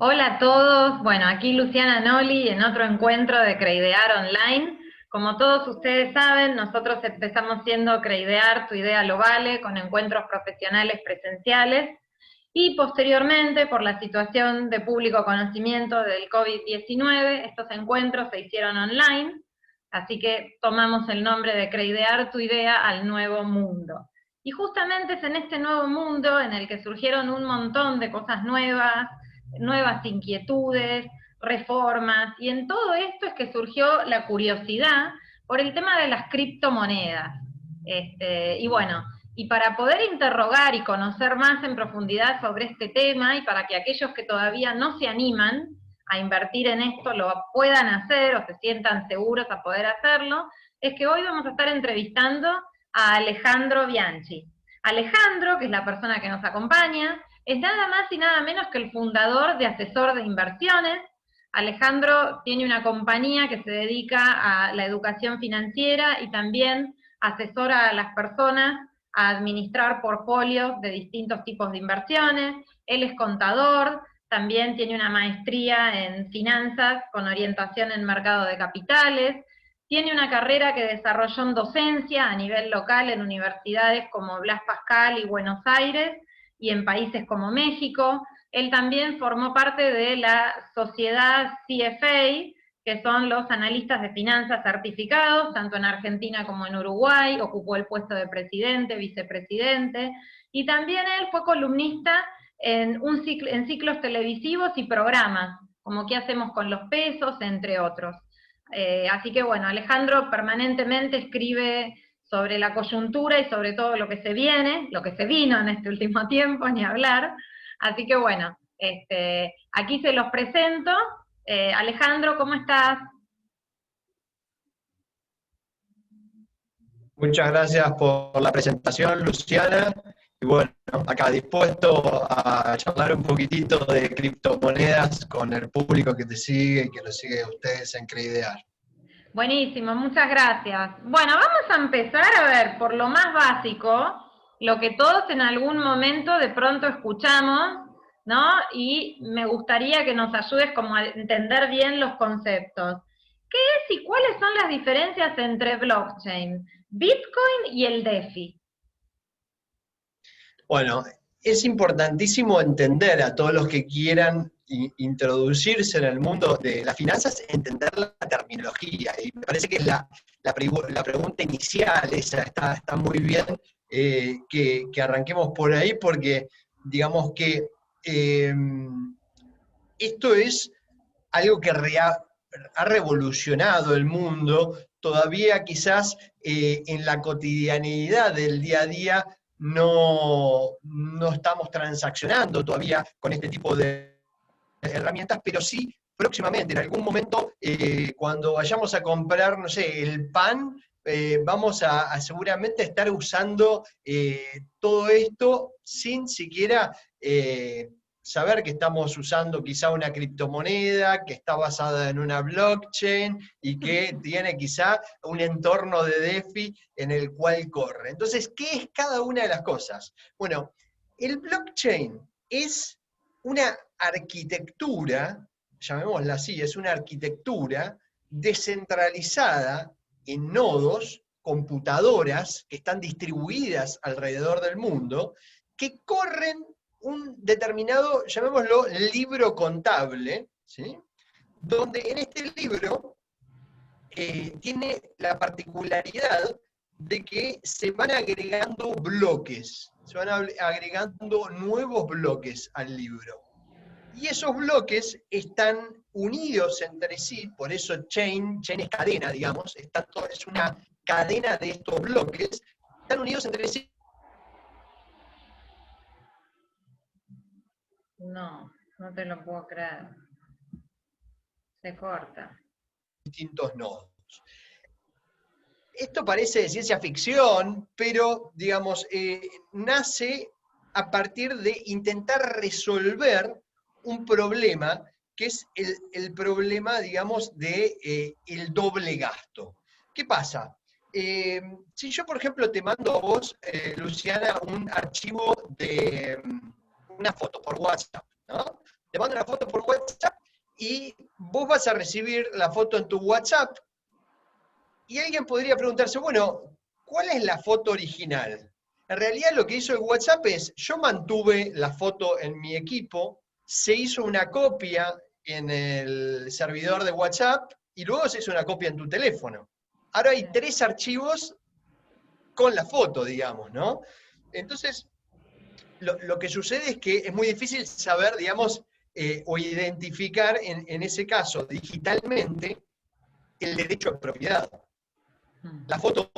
Hola a todos, bueno, aquí Luciana Noli en otro encuentro de Creidear Online. Como todos ustedes saben, nosotros empezamos siendo Creidear, tu idea lo vale, con encuentros profesionales presenciales, y posteriormente, por la situación de público conocimiento del COVID-19, estos encuentros se hicieron online, así que tomamos el nombre de Creidear tu idea al nuevo mundo. Y justamente es en este nuevo mundo en el que surgieron un montón de cosas nuevas, nuevas inquietudes, reformas, y en todo esto es que surgió la curiosidad por el tema de las criptomonedas. Este, y bueno, y para poder interrogar y conocer más en profundidad sobre este tema, y para que aquellos que todavía no se animan a invertir en esto lo puedan hacer o se sientan seguros a poder hacerlo, es que hoy vamos a estar entrevistando a Alejandro Bianchi. Alejandro, que es la persona que nos acompaña, es nada más y nada menos que el fundador de Asesor de Inversiones. Alejandro tiene una compañía que se dedica a la educación financiera y también asesora a las personas a administrar portfolios de distintos tipos de inversiones. Él es contador, también tiene una maestría en finanzas con orientación en mercado de capitales. Tiene una carrera que desarrolló en docencia a nivel local en universidades como Blas Pascal y Buenos Aires y en países como México. Él también formó parte de la sociedad CFA, que son los analistas de finanzas certificados, tanto en Argentina como en Uruguay, ocupó el puesto de presidente, vicepresidente, y también él fue columnista en, un en ciclos televisivos y programas, como qué hacemos con los pesos, entre otros. Eh, así que bueno, Alejandro permanentemente escribe sobre la coyuntura y sobre todo lo que se viene, lo que se vino en este último tiempo, ni hablar. Así que bueno, este, aquí se los presento. Eh, Alejandro, ¿cómo estás? Muchas gracias por la presentación, Luciana. Y bueno, acá dispuesto a charlar un poquitito de criptomonedas con el público que te sigue y que lo sigue a ustedes en Creidear. Buenísimo, muchas gracias. Bueno, vamos a empezar a ver por lo más básico, lo que todos en algún momento de pronto escuchamos, ¿no? Y me gustaría que nos ayudes como a entender bien los conceptos. ¿Qué es y cuáles son las diferencias entre blockchain, Bitcoin y el DeFi? Bueno, es importantísimo entender a todos los que quieran introducirse en el mundo de las finanzas, entender la terminología. Y me parece que la, la, pregunta inicial, esa está, está muy bien eh, que, arranquemos por ahí, porque digamos que em, esto es algo que ha revolucionado el mundo, todavía quizás eh, en la cotidianidad del día a día no, no estamos transaccionando todavía con este tipo de herramientas, pero sí próximamente, en algún momento, eh, cuando vayamos a comprar, no sé, el pan, eh, vamos a, seguramente estar usando eh, todo esto sin siquiera saber que estamos usando quizá una criptomoneda que está basada en una blockchain y que tiene quizá un entorno de DeFi en el cual corre. Entonces, ¿qué es cada una de las cosas? Bueno, el blockchain es una arquitectura, llamémosla así, es una arquitectura descentralizada en nodos, computadoras que están distribuidas alrededor del mundo, que corren un determinado, llamémoslo, libro contable, ¿sí? donde en este libro eh, tiene la particularidad de que se van agregando bloques, se van agregando nuevos bloques al libro. Y esos bloques están unidos entre sí, por eso chain, chain es cadena, digamos, es, es una cadena de estos bloques, están unidos entre sí. No, no te lo puedo creer. Se corta. Distintos nodos. Esto parece ciencia ficción, pero, digamos, eh, nace a partir de intentar resolver un problema que es el, problema, digamos, de eh, doble gasto. ¿Qué pasa? Eh, si yo, por ejemplo, te mando a vos, Luciana, un archivo de mm, una foto por WhatsApp, ¿no? te mando una foto por WhatsApp y vos vas a recibir la foto en tu WhatsApp y alguien podría preguntarse, bueno, ¿cuál es la foto original? En realidad lo que hizo el WhatsApp es, yo mantuve la foto en mi equipo, se hizo una copia en el servidor de WhatsApp y luego se hizo una copia en tu teléfono. Ahora hay tres archivos con la foto, digamos, ¿no? Entonces, lo, que sucede es que es muy difícil saber, digamos, eh, o identificar en, en, ese caso digitalmente el derecho a propiedad. La foto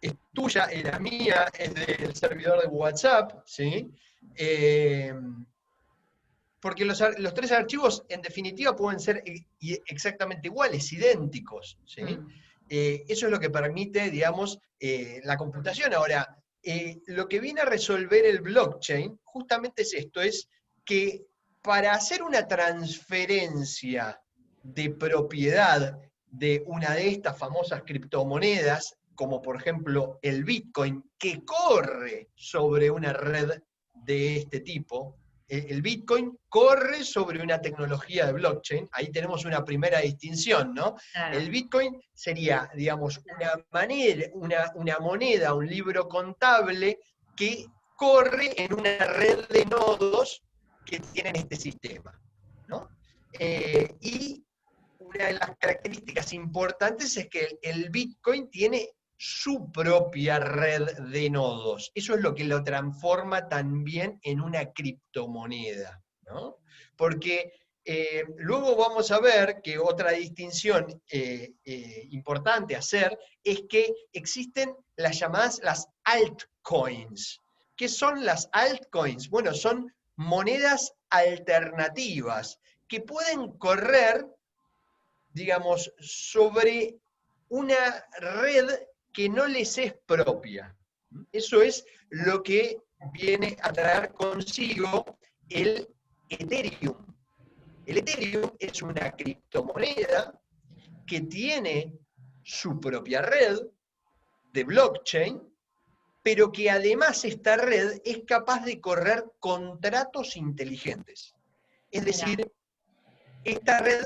es tuya, es la mía, es del servidor de WhatsApp, ¿sí? Eh, porque los, tres archivos en definitiva pueden ser exactamente iguales, idénticos, ¿sí? Mm. Eh, eso es lo que permite, digamos, la computación. Ahora, eh, lo que viene a resolver el blockchain justamente es esto, es que para hacer una transferencia de propiedad de una de estas famosas criptomonedas, como por ejemplo el Bitcoin, que corre sobre una red de este tipo, el Bitcoin corre sobre una tecnología de blockchain, ahí tenemos una primera distinción, ¿no? El Bitcoin sería, digamos, una, manera, una, moneda, un libro contable que corre en una red de nodos que tienen este sistema, ¿no? Eh, y una de las características importantes es que el Bitcoin tiene su propia red de nodos. Eso es lo que lo transforma también en una criptomoneda, ¿no? Porque eh, luego vamos a ver que otra distinción eh, eh, importante hacer es que existen las llamadas las altcoins. ¿Qué son las altcoins? Bueno, son monedas alternativas que pueden correr, digamos, sobre una red que no les es propia. Eso es lo que viene a traer consigo el Ethereum. El Ethereum es una criptomoneda que tiene su propia red de blockchain, pero que además esta red es capaz de correr contratos inteligentes. Es decir, esta red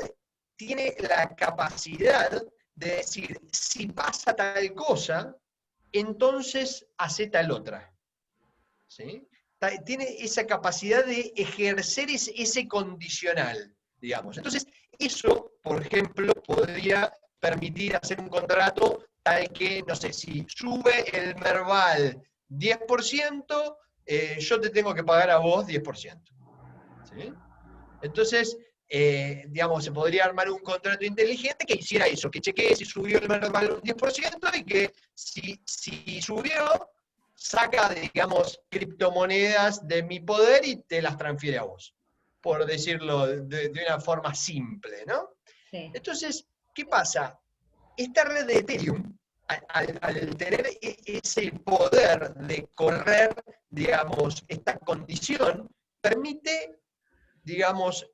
tiene la capacidad de decir, si pasa tal cosa, entonces hace tal otra. Tiene esa capacidad de ejercer ese, condicional, digamos. Entonces, eso, por ejemplo, podría permitir hacer un contrato tal que, no sé, si sube el Merval 10%, eh, yo te tengo que pagar a vos 10%. ¿sí? Entonces, eh, digamos, se podría armar un contrato inteligente que hiciera eso, que chequee si subió el mercado un 10% y que si, si subió, saca, digamos, criptomonedas de mi poder y te las transfiere a vos, por decirlo de, una forma simple, ¿no? Entonces, ¿qué pasa? Esta red de Ethereum, al, al, tener e, ese poder de correr, digamos, esta condición, permite, digamos,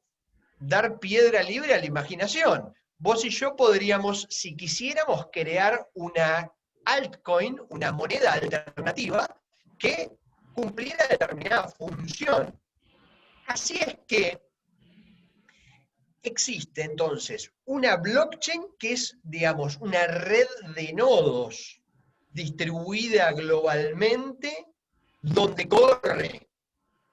dar piedra libre a la imaginación. Vos y yo podríamos, si quisiéramos, crear una altcoin, una moneda alternativa, que cumpliera determinada función. Así es que existe entonces una blockchain que es, digamos, una red de nodos distribuida globalmente donde corre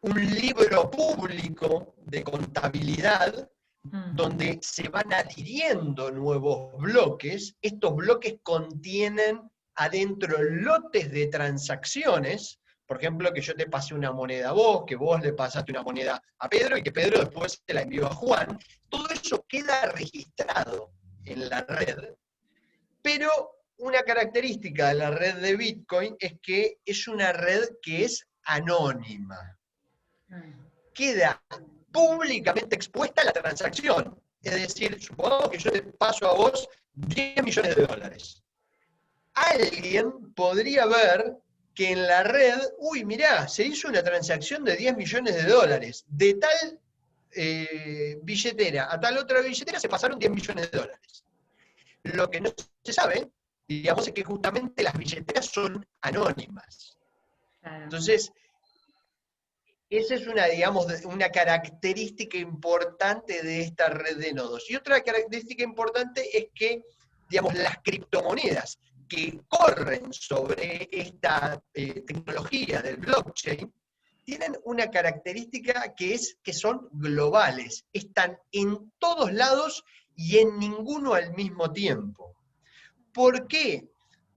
un libro público de contabilidad mm. donde se van adhiriendo nuevos bloques. Estos bloques contienen adentro lotes de transacciones, por ejemplo, que yo te pase una moneda a vos, que vos le pasaste una moneda a Pedro y que Pedro después te la envió a Juan. Todo eso queda registrado en la red, pero una característica de la red de Bitcoin es que es una red que es anónima queda públicamente expuesta la transacción. Es decir, supongo que yo te paso a vos 10 millones de dólares. Alguien podría ver que en la red, uy, mirá, se hizo una transacción de 10 millones de dólares. De tal eh, billetera a tal otra billetera se pasaron 10 millones de dólares. Lo que no se sabe, digamos, es que justamente las billeteras son anónimas. Entonces, Esa es una, digamos, una característica importante de esta red de nodos. Y otra característica importante es que, digamos, las criptomonedas que corren sobre esta eh, tecnología del blockchain tienen una característica que es que son globales, están en todos lados y en ninguno al mismo tiempo. ¿Por qué?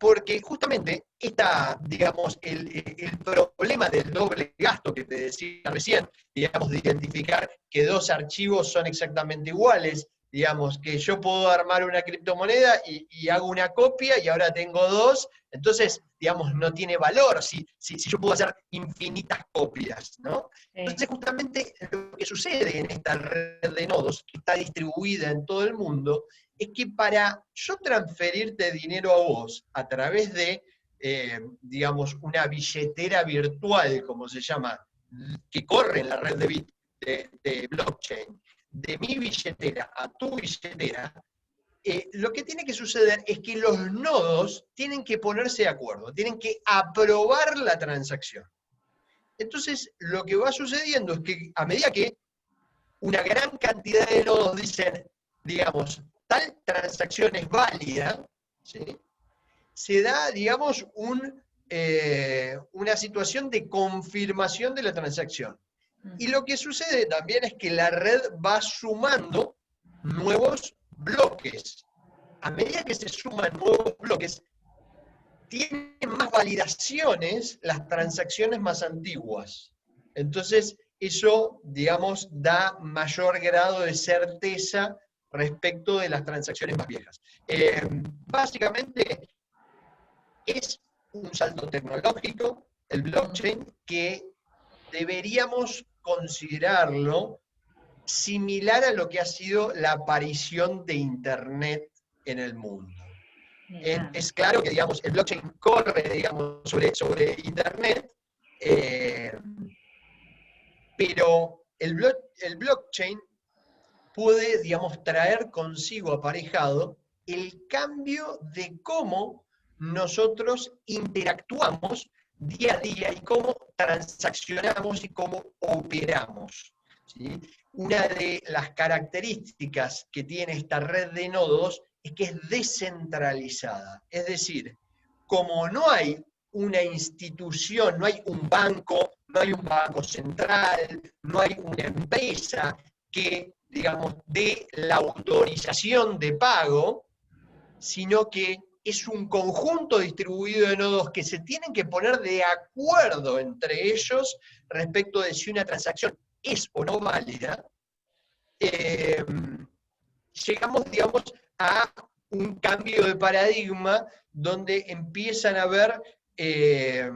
Porque justamente esta, digamos, el, problema del doble gasto que te decía recién, digamos, de identificar que dos archivos son exactamente iguales, digamos, que yo puedo armar una criptomoneda y, hago una copia y ahora tengo dos, entonces, digamos, no tiene valor si, si, yo puedo hacer infinitas copias, ¿no? Entonces, justamente lo que sucede en esta red de nodos, que está distribuida en todo el mundo, es que para yo transferirte dinero a vos a través de, eh, digamos, una billetera virtual, como se llama, que corre en la red de, blockchain, de mi billetera a tu billetera, eh, lo que tiene que suceder es que los nodos tienen que ponerse de acuerdo, tienen que aprobar la transacción. Entonces, lo que va sucediendo es que a medida que una gran cantidad de nodos dicen, digamos, transacción es válida, se da, digamos, un, eh, una situación de confirmación de la transacción. Y lo que sucede también es que la red va sumando nuevos bloques. A medida que se suman nuevos bloques, tienen más validaciones las transacciones más antiguas. Entonces, eso, digamos, da mayor grado de certeza respecto de las transacciones más viejas. Eh, básicamente, es un salto tecnológico, el blockchain, que deberíamos considerarlo similar a lo que ha sido la aparición de Internet en el mundo. Es, claro que, digamos, el blockchain corre, digamos, sobre, sobre Internet, eh, pero el, el blockchain puede, digamos, traer consigo aparejado el cambio de cómo nosotros interactuamos día a día y cómo transaccionamos y cómo operamos. Una de las características que tiene esta red de nodos es que es descentralizada. Es decir, como no hay una institución, no hay un banco, no hay un banco central, no hay una empresa que, digamos, dé la autorización de pago, sino que es un conjunto distribuido de nodos que se tienen que poner de acuerdo entre ellos respecto de si una transacción es o no válida, eh, llegamos, digamos, a un cambio de paradigma donde empiezan a haber eh,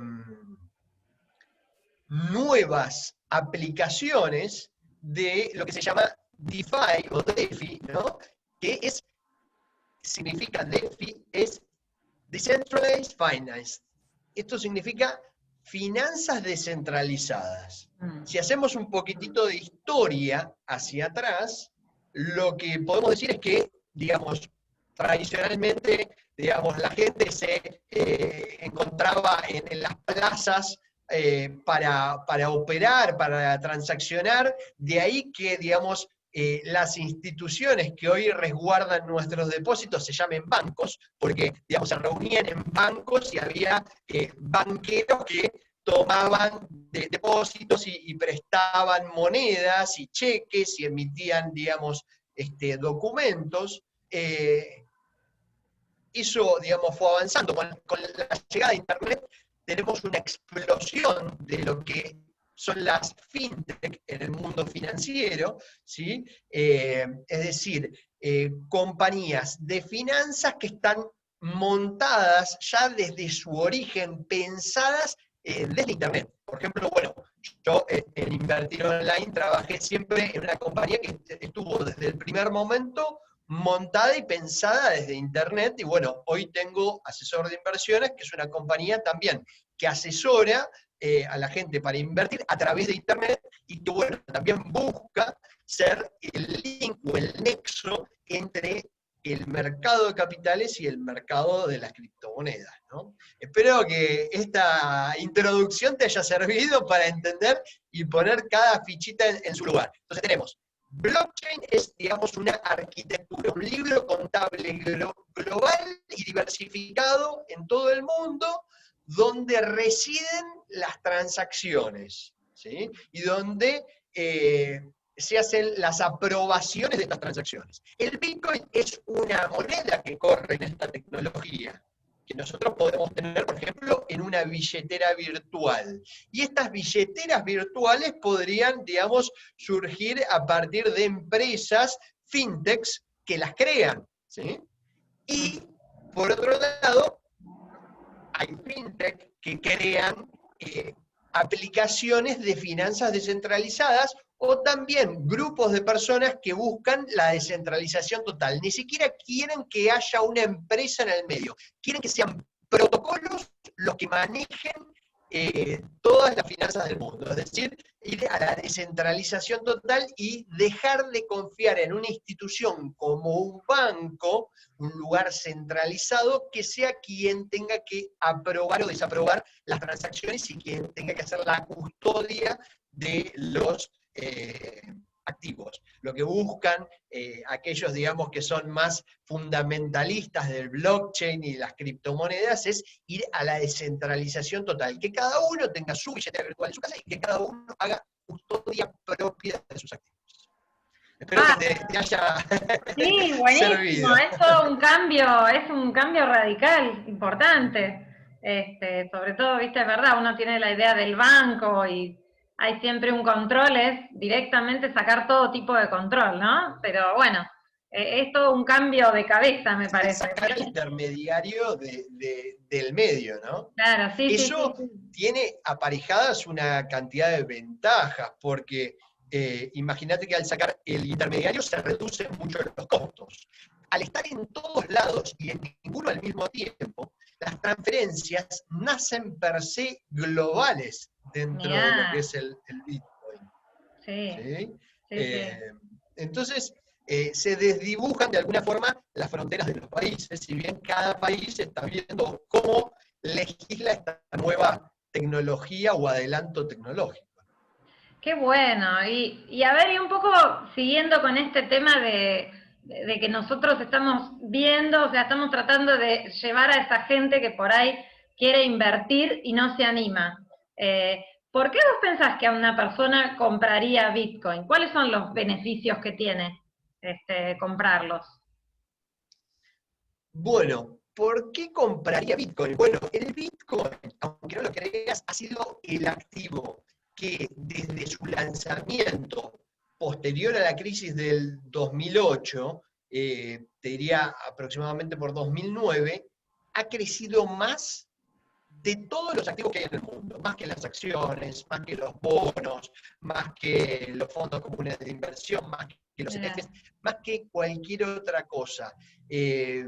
nuevas aplicaciones de lo que se llama DeFi o DeFi, ¿no? que es significa DeFi es Decentralized Finance. Esto significa finanzas descentralizadas. Mm. Si hacemos un poquitito de historia hacia atrás, lo que podemos decir es que, digamos, tradicionalmente, digamos, la gente se eh, encontraba en, las plazas eh, para, para, operar, para transaccionar, de ahí que, digamos, eh, las instituciones que hoy resguardan nuestros depósitos se llamen bancos, porque digamos, se reunían en bancos y había eh, banqueros que tomaban depósitos y, prestaban monedas y cheques y emitían, digamos, este, documentos. Eh, eso, digamos, fue avanzando. con la llegada de Internet tenemos una explosión de lo que son las fintech en el mundo financiero, ¿sí? Eh, es decir, eh, compañías de finanzas que están montadas ya desde su origen, pensadas eh, desde Internet. Por ejemplo, bueno, yo en Invertir Online trabajé siempre en una compañía que estuvo desde el primer momento montada y pensada desde Internet. Y bueno, hoy tengo Asesor de Inversiones, que es una compañía también que asesora eh, a la gente para invertir a través de Internet y que, bueno, también busca ser el link o el nexo entre el mercado de capitales y el mercado de las criptomonedas. Espero que esta introducción te haya servido para entender y poner cada fichita en, su lugar. Entonces tenemos, blockchain es, digamos, una arquitectura, un libro contable global y diversificado en todo el mundo, donde residen las transacciones, ¿sí? Y donde eh, se hacen las aprobaciones de estas transacciones. El Bitcoin es una moneda que corre en esta tecnología, que nosotros podemos tener, por ejemplo, en una billetera virtual. Y estas billeteras virtuales podrían, digamos, surgir a partir de empresas fintechs que las crean. ¿sí? Y, por otro lado, hay fintech que crean eh, aplicaciones de finanzas descentralizadas o también grupos de personas que buscan la descentralización total. Ni siquiera quieren que haya una empresa en el medio, quieren que sean protocolos los que manejen eh, todas las finanzas del mundo, es decir, ir a la descentralización total y dejar de confiar en una institución como un banco, un lugar centralizado, que sea quien tenga que aprobar o desaprobar las transacciones y quien tenga que hacer la custodia de los eh, activos. Lo que buscan eh, aquellos, digamos, que son más fundamentalistas del blockchain y las criptomonedas es ir a la descentralización total, que cada uno tenga su billetera virtual en su casa y que cada uno haga custodia propia de sus activos. Espero que te, ah. haya Sí, buenísimo, es todo un cambio, es un cambio radical, importante. Este, sobre todo, viste, es verdad, uno tiene la idea del banco y hay siempre un control, es directamente sacar todo tipo de control, ¿no? Pero bueno, eh, es todo un cambio de cabeza, me parece. Sacar el intermediario del medio, ¿no? Claro, sí. Eso tiene aparejadas una cantidad de ventajas, porque eh, imagínate que al sacar el intermediario se reducen mucho los costos. Al estar en todos lados y en ninguno al mismo tiempo, las transferencias nacen per se globales dentro de lo que es el, Bitcoin. Sí. Eh, entonces, eh, se desdibujan de alguna forma las fronteras de los países, si bien cada país está viendo cómo legisla esta nueva tecnología o adelanto tecnológico. Qué bueno. Y, y a ver, y un poco siguiendo con este tema de, de que nosotros estamos viendo, o sea, estamos tratando de llevar a esa gente que por ahí quiere invertir y no se anima. Eh, ¿Por qué vos pensás que una persona compraría Bitcoin? ¿Cuáles son los beneficios que tiene este, comprarlos? Bueno, ¿por qué compraría Bitcoin? Bueno, el Bitcoin, aunque no lo creas, ha sido el activo que desde su lanzamiento posterior a la crisis del 2008, eh, te diría aproximadamente por 2009, ha crecido más de todos los activos que hay en el mundo, más que las acciones, más que los bonos, más que los fondos comunes de inversión, más que los ETFs, más que cualquier otra cosa. Eh,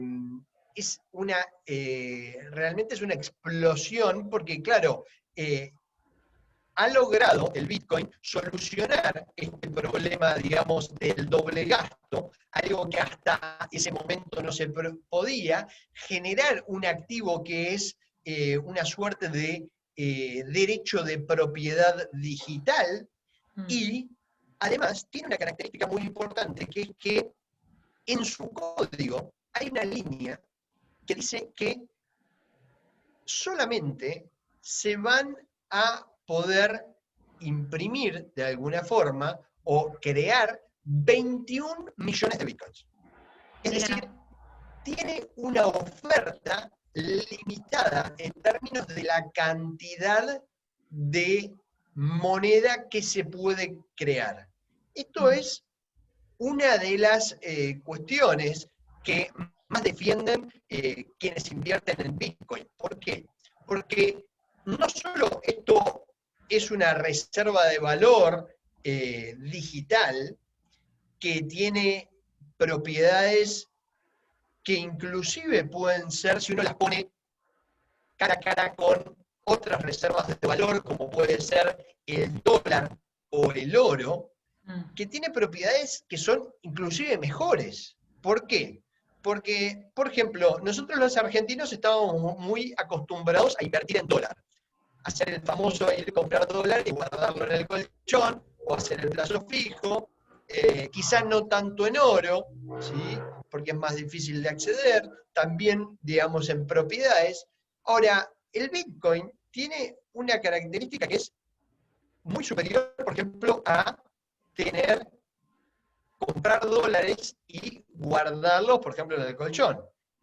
es una, eh, realmente es una explosión porque, claro, eh, ha logrado el Bitcoin solucionar este problema, digamos, del doble gasto, algo que hasta ese momento no se podía, generar un activo que es eh, una suerte de eh, derecho de propiedad digital mm. y además tiene una característica muy importante, que es que en su código hay una línea que dice que solamente se van a poder imprimir de alguna forma o crear 21 millones de bitcoins. Es decir, tiene una oferta limitada en términos de la cantidad de moneda que se puede crear. Esto es una de las eh, cuestiones que más defienden eh, quienes invierten en Bitcoin. ¿Por qué? Porque no solo esto es una reserva de valor eh, digital que tiene propiedades que inclusive pueden ser, si uno las pone cara a cara con otras reservas de valor, como puede ser el dólar o el oro, mm. que tiene propiedades que son inclusive mejores. ¿Por qué? Porque, por ejemplo, nosotros los argentinos estábamos muy acostumbrados a invertir en dólar. hacer el famoso ir a comprar dólares y guardarlo en el colchón, o hacer el plazo fijo, eh, quizás no tanto en oro, ¿sí? Porque es más difícil de acceder, también, digamos, en propiedades. Ahora, el Bitcoin tiene una característica que es muy superior, por ejemplo, a tener, comprar dólares y guardarlos, por ejemplo, en el colchón.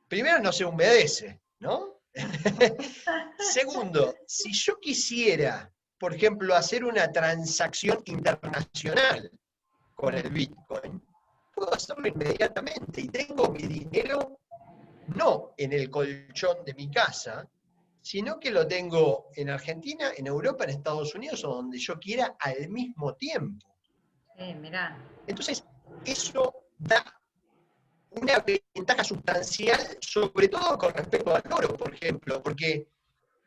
Primero, no se humedece, ¿no? Segundo, si yo quisiera, por ejemplo, hacer una transacción internacional con el Bitcoin, puedo hacerlo inmediatamente y tengo mi dinero no en el colchón de mi casa, sino que lo tengo en Argentina, en Europa, en Estados Unidos o donde yo quiera al mismo tiempo. Sí, mirá. Entonces, eso da una ventaja sustancial, sobre todo con respecto al oro, por ejemplo, porque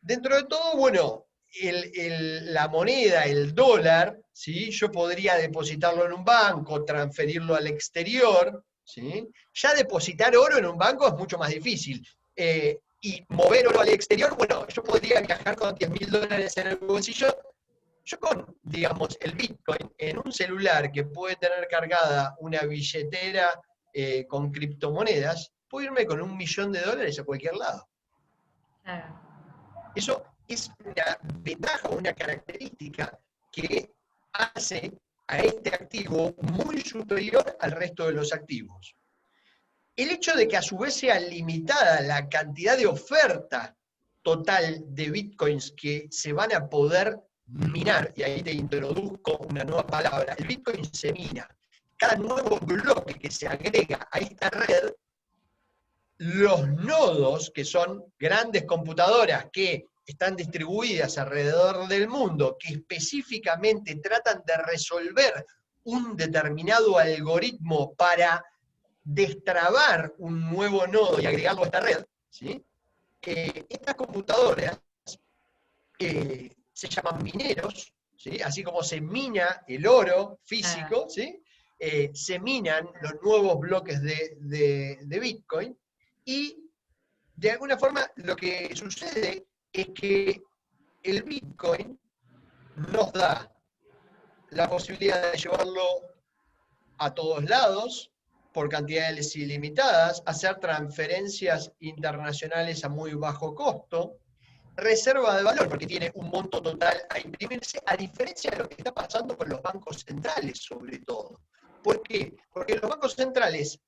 dentro de todo, bueno, la moneda, el dólar, ¿sí? yo podría depositarlo en un banco, transferirlo al exterior, ¿sí? ya depositar oro en un banco es mucho más difícil. Eh, y mover oro al exterior, bueno, yo podría viajar con 10 mil dólares en el bolsillo. Yo con, digamos, el Bitcoin en un celular que puede tener cargada una billetera eh, con criptomonedas, puedo irme con un millón de dólares a cualquier lado. Eso es una ventaja, una característica que hace a este activo muy superior al resto de los activos. El hecho de que a su vez sea limitada la cantidad de oferta total de bitcoins que se van a poder minar, y ahí te introduzco una nueva palabra, el bitcoin se mina cada nuevo bloque que se agrega a esta red, los nodos, que son grandes computadoras que están distribuidas alrededor del mundo, que específicamente tratan de resolver un determinado algoritmo para destrabar un nuevo nodo y agregarlo a esta red, ¿sí? Eh, estas computadoras eh, se llaman mineros, ¿sí? así como se mina el oro físico. ¿sí? Eh, se minan los nuevos bloques de, Bitcoin y de alguna forma lo que sucede es que el Bitcoin nos da la posibilidad de llevarlo a todos lados por cantidades ilimitadas, hacer transferencias internacionales a muy bajo costo, reserva de valor, porque tiene un monto total a imprimirse, a diferencia de lo que está pasando con los bancos centrales, sobre todo. ¿Por qué? Porque los bancos centrales,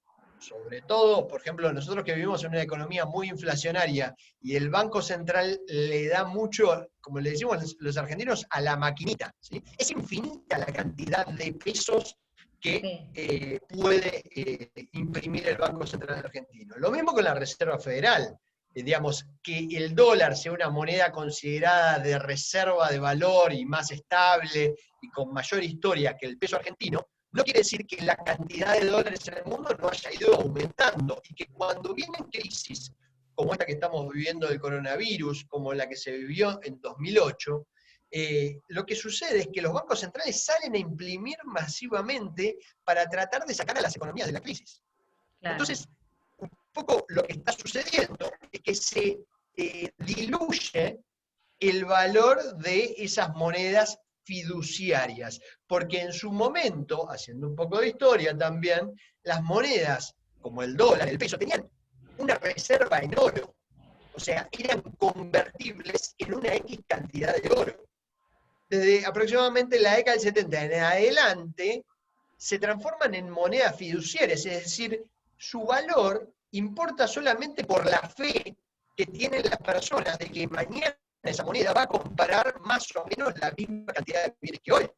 sobre todo, por ejemplo, nosotros que vivimos en una economía muy inflacionaria y el Banco Central le da mucho, como le decimos los argentinos, a la maquinita. ¿sí? Es infinita la cantidad de pesos que eh, puede eh, imprimir el Banco Central argentino. Lo mismo con la Reserva Federal. Eh, digamos, que el dólar sea una moneda considerada de reserva de valor y más estable y con mayor historia que el peso argentino, no quiere decir que la cantidad de dólares en el mundo no haya ido aumentando y que cuando vienen crisis como esta que estamos viviendo del coronavirus, como la que se vivió en 2008, eh, lo que sucede es que los bancos centrales salen a imprimir masivamente para tratar de sacar a las economías de la crisis. Entonces, un poco lo que está sucediendo es que se eh, diluye el valor de esas monedas fiduciarias, porque en su momento, haciendo un poco de historia también, las monedas como el dólar, el peso, tenían una reserva en oro, o sea, eran convertibles en una X cantidad de oro. Desde aproximadamente la década del 70 en adelante, se transforman en monedas fiduciarias, es decir, su valor importa solamente por la fe que tienen las personas de que mañana esa moneda va a comprar más o menos la misma cantidad de bienes que hoy.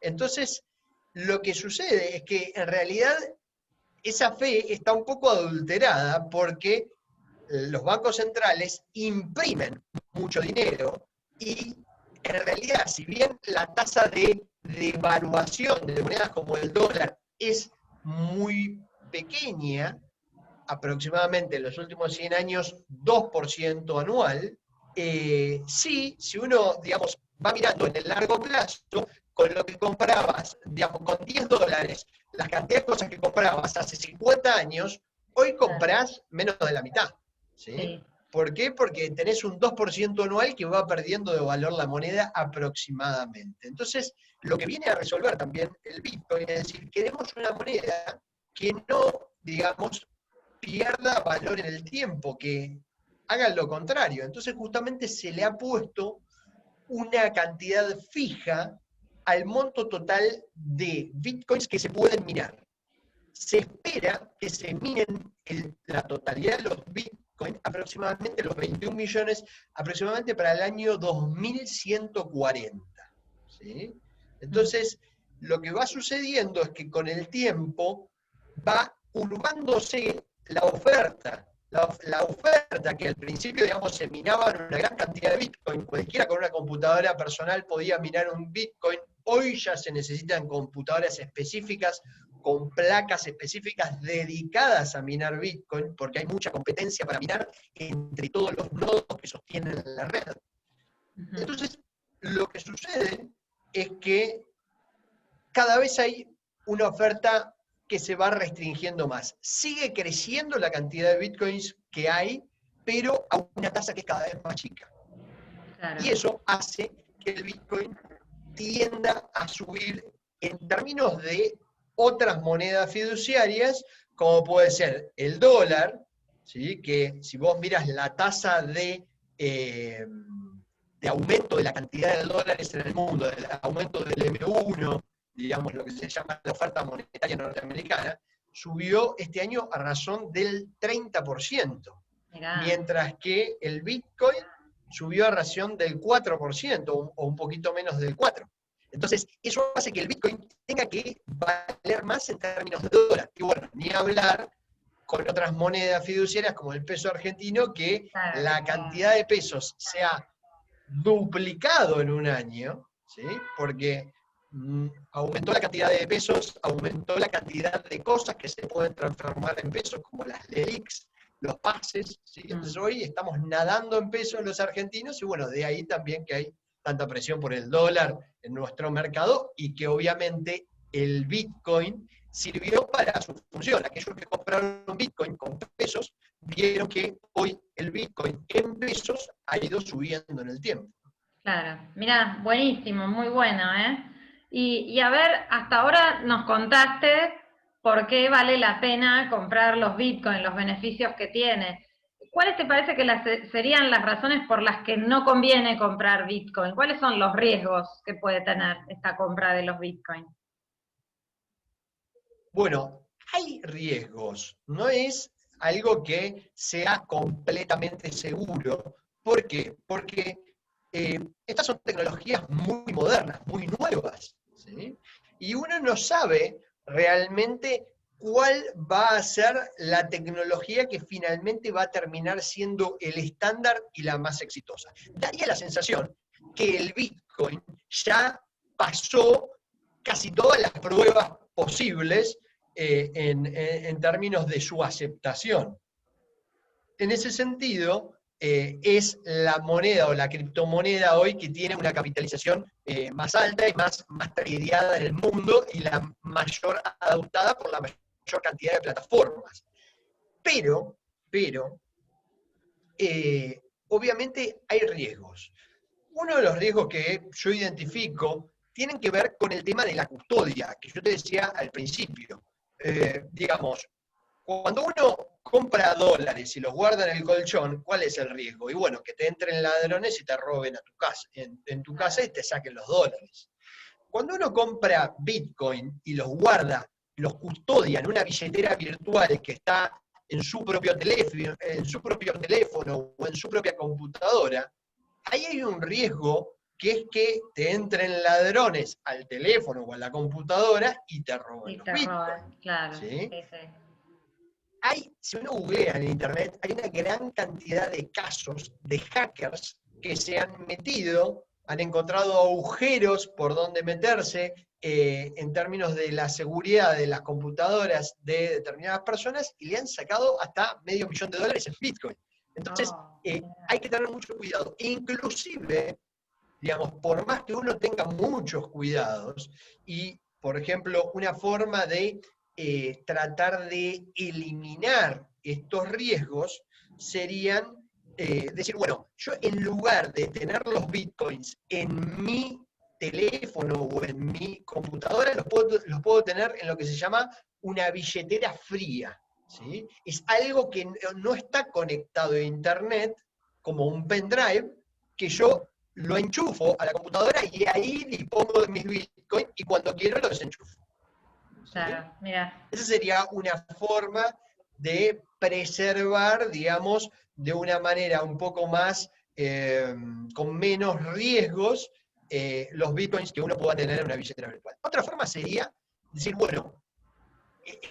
Entonces, lo que sucede es que en realidad esa fe está un poco adulterada porque los bancos centrales imprimen mucho dinero y en realidad, si bien la tasa de devaluación de monedas como el dólar es muy pequeña, aproximadamente en los últimos 100 años 2% anual, eh, sí, si uno, digamos, va mirando en el largo plazo, con lo que comprabas, digamos, con 10 dólares, las cantidades de cosas que comprabas hace 50 años, hoy compras menos de la mitad. ¿sí? ¿Por qué? Porque tenés un 2% anual que va perdiendo de valor la moneda aproximadamente. Entonces, lo que viene a resolver también el Bitcoin es decir, queremos una moneda que no, digamos, pierda valor en el tiempo, que haga lo contrario. Entonces, justamente se le ha puesto una cantidad fija al monto total de bitcoins que se pueden minar. Se espera que se minen la totalidad de los bitcoins aproximadamente los 21 millones, aproximadamente para el año 2140. Entonces, lo que va sucediendo es que con el tiempo va urbándose la oferta. La, oferta que al principio, digamos, se minaba en una gran cantidad de Bitcoin, cualquiera con una computadora personal podía minar un Bitcoin, hoy ya se necesitan computadoras específicas con placas específicas dedicadas a minar Bitcoin, porque hay mucha competencia para minar entre todos los nodos que sostienen la red. Entonces, lo que sucede es que cada vez hay una oferta que se va restringiendo más. Sigue creciendo la cantidad de bitcoins que hay, pero a una tasa que es cada vez más chica. Y eso hace que el bitcoin tienda a subir en términos de otras monedas fiduciarias, como puede ser el dólar, ¿sí? que si vos miras la tasa de, eh, de aumento de la cantidad de dólares en el mundo, el aumento del M1, digamos lo que se llama la oferta monetaria norteamericana, subió este año a razón del 30%, mientras que el Bitcoin subió a razón del 4% o un poquito menos del 4%. Entonces, eso hace que el Bitcoin tenga que valer más en términos de dólar. Y bueno, ni hablar con otras monedas fiduciarias como el peso argentino, que la cantidad de pesos se ha duplicado en un año, ¿sí? porque aumentó la cantidad de pesos, aumentó la cantidad de cosas que se pueden transformar en pesos, como las LELIX, los pases. ¿sí? Mm. Entonces hoy estamos nadando en pesos los argentinos y bueno, de ahí también que hay tanta presión por el dólar en nuestro mercado y que obviamente el Bitcoin sirvió para su función. Aquellos que compraron Bitcoin con pesos vieron que hoy el Bitcoin en pesos ha ido subiendo en el tiempo. Claro, mira, buenísimo, muy bueno, ¿eh? Y, a ver, hasta ahora nos contaste por qué vale la pena comprar los Bitcoin, los beneficios que tiene. ¿Cuáles te parece que serían las razones por las que no conviene comprar Bitcoin? ¿Cuáles son los riesgos que puede tener esta compra de los Bitcoin? Bueno, hay riesgos. No es algo que sea completamente seguro. ¿Por qué? Porque eh, estas son tecnologías muy modernas, muy nuevas. Y uno no sabe realmente cuál va a ser la tecnología que finalmente va a terminar siendo el estándar y la más exitosa. Daría la sensación que el Bitcoin ya pasó casi todas las pruebas posibles eh, en, términos de su aceptación. En ese sentido, eh, es la moneda o la criptomoneda hoy que tiene una capitalización eh, más alta y más, más en el mundo y la mayor adoptada por la mayor cantidad de plataformas. Pero, pero, eh, obviamente hay riesgos. Uno de los riesgos que yo identifico tienen que ver con el tema de la custodia, que yo te decía al principio. Digamos, cuando uno compra dólares y los guarda en el colchón, ¿cuál es el riesgo? Y bueno, que te entren ladrones y te roben a tu casa, en tu casa y te saquen los dólares. Cuando uno compra Bitcoin y los guarda los custodia en una billetera virtual que está en su propio teléfono, en su propio teléfono o en su propia computadora, ahí hay un riesgo que es que te entren ladrones al teléfono o a la computadora y te roben. claro. Hay, si uno googlea en internet, hay una gran cantidad de casos de hackers que se han metido, han encontrado agujeros por donde meterse, eh, en términos de la seguridad de las computadoras de determinadas personas y le han sacado hasta medio millón de dólares en Bitcoin. Entonces, ah, eh, hay que tener mucho cuidado. Inclusive, digamos, por más que uno tenga muchos cuidados y, por ejemplo, una forma de eh, tratar de eliminar estos riesgos serían eh, decir, bueno, yo en lugar de tener los bitcoins en mi teléfono o en mi computadora, los puedo, los puedo tener en lo que se llama una billetera fría. ¿sí? Es algo que no está conectado a Internet como un pendrive, que yo lo enchufo a la computadora y ahí dispongo de mis bitcoins y cuando quiero los desenchufo. Claro, mira. Esa sería una forma de preservar, digamos, de una manera un poco más, eh, con menos riesgos, eh, los bitcoins que uno pueda tener en una billetera virtual. Otra forma sería decir, bueno,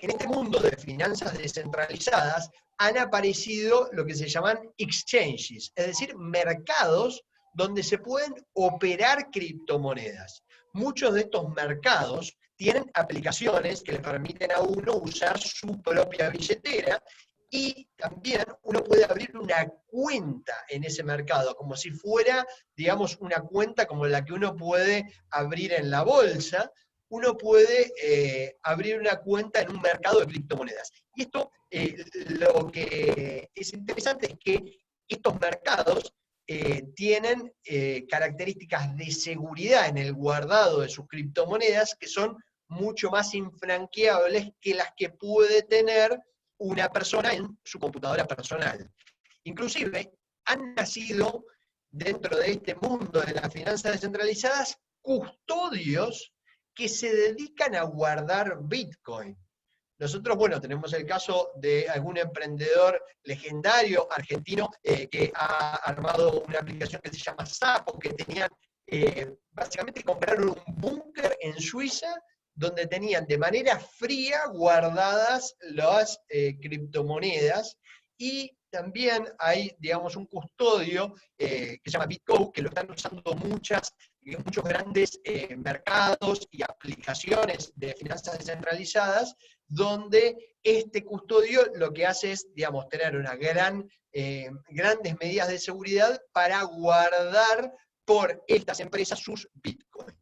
en este mundo de finanzas descentralizadas han aparecido lo que se llaman exchanges, es decir, mercados donde se pueden operar criptomonedas. Muchos de estos mercados tienen aplicaciones que le permiten a uno usar su propia billetera y también uno puede abrir una cuenta en ese mercado, como si fuera, digamos, una cuenta como la que uno puede abrir en la bolsa, uno puede eh, abrir una cuenta en un mercado de criptomonedas. Y esto, eh, lo que es interesante es que estos mercados eh, tienen características de seguridad en el guardado de sus criptomonedas que son mucho más infranqueables que las que puede tener una persona en su computadora personal. Inclusive han nacido dentro de este mundo de las finanzas descentralizadas custodios que se dedican a guardar Bitcoin. Nosotros, bueno, tenemos el caso de algún emprendedor legendario argentino eh, que ha armado una aplicación que se llama Sapo, que tenían, eh, básicamente compraron un búnker en Suiza donde tenían de manera fría guardadas las eh, criptomonedas y también hay, digamos, un custodio que se llama BitGo, que lo están usando muchas muchos grandes eh, mercados y aplicaciones de finanzas descentralizadas, donde este custodio lo que hace es, digamos, tener una gran, eh, grandes medidas de seguridad para guardar por estas empresas sus bitcoins.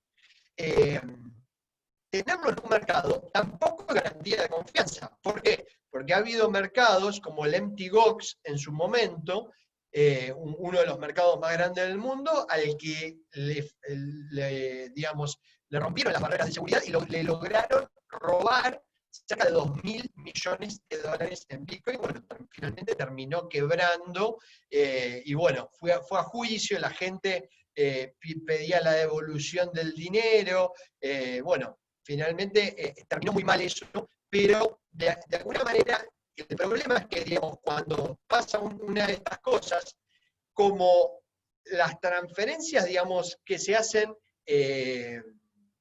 Tenerlo en un mercado tampoco es garantía de confianza. ¿Por qué? Porque ha habido mercados como el Empty Gox en su momento, eh, uno de los mercados más grandes del mundo, al que le, digamos, le rompieron las barreras de seguridad y le lograron robar cerca de 2 mil millones de dólares en Bitcoin. Bueno, finalmente terminó quebrando eh, y bueno, fue, fue a juicio, la gente eh, pedía la devolución del dinero. bueno, finalmente terminó muy mal eso, pero de, de alguna manera el problema es que, digamos, cuando pasa una de estas cosas, como las transferencias, digamos, que se hacen eh,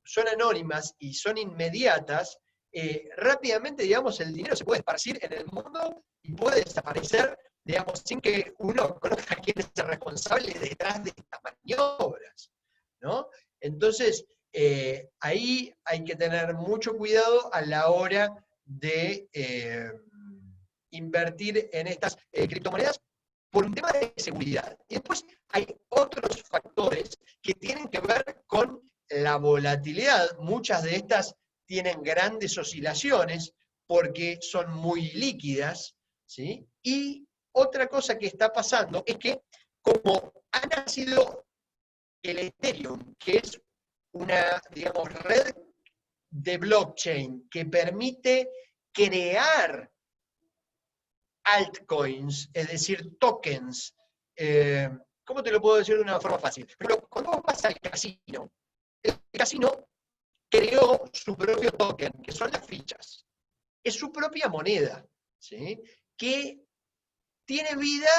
son anónimas y son inmediatas, eh, rápidamente, digamos, el dinero se puede esparcir en el mundo y puede desaparecer, digamos, sin que uno conozca quién es el responsable detrás de estas maniobras, ¿no? Entonces, eh, ahí hay que tener mucho cuidado a la hora de invertir en estas eh, criptomonedas por un tema de seguridad. Y después hay otros factores que tienen que ver con la volatilidad. Muchas de estas tienen grandes oscilaciones porque son muy líquidas, ¿sí? Y otra cosa que está pasando es que como ha nacido el Ethereum, que es una, digamos, red de blockchain que permite crear altcoins, es decir, tokens. Eh, ¿Cómo te lo puedo decir de una forma fácil? Pero cuando vos vas al casino, el casino creó su propio token, que son las fichas. Es su propia moneda, ¿sí? que tiene vida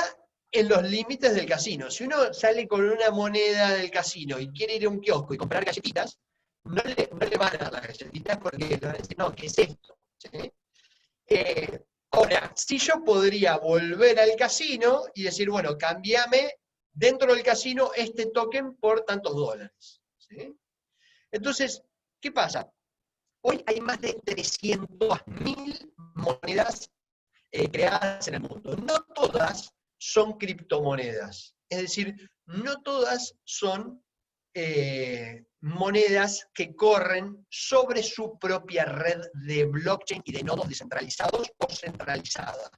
en los límites del casino. Si uno sale con una moneda del casino y quiere ir a un kiosco y comprar galletitas, no le, van a dar las galletitas porque le van a decir, no, ¿qué es esto? Eh, Ahora, si yo podría volver al casino y decir, bueno, cambiame dentro del casino este token por tantos dólares. Entonces, ¿qué pasa? Hoy hay más de 300.000 monedas eh, creadas en el mundo. No todas son criptomonedas. Es decir, no todas son eh, monedas que corren sobre su propia red de blockchain y de nodos descentralizados o centralizada.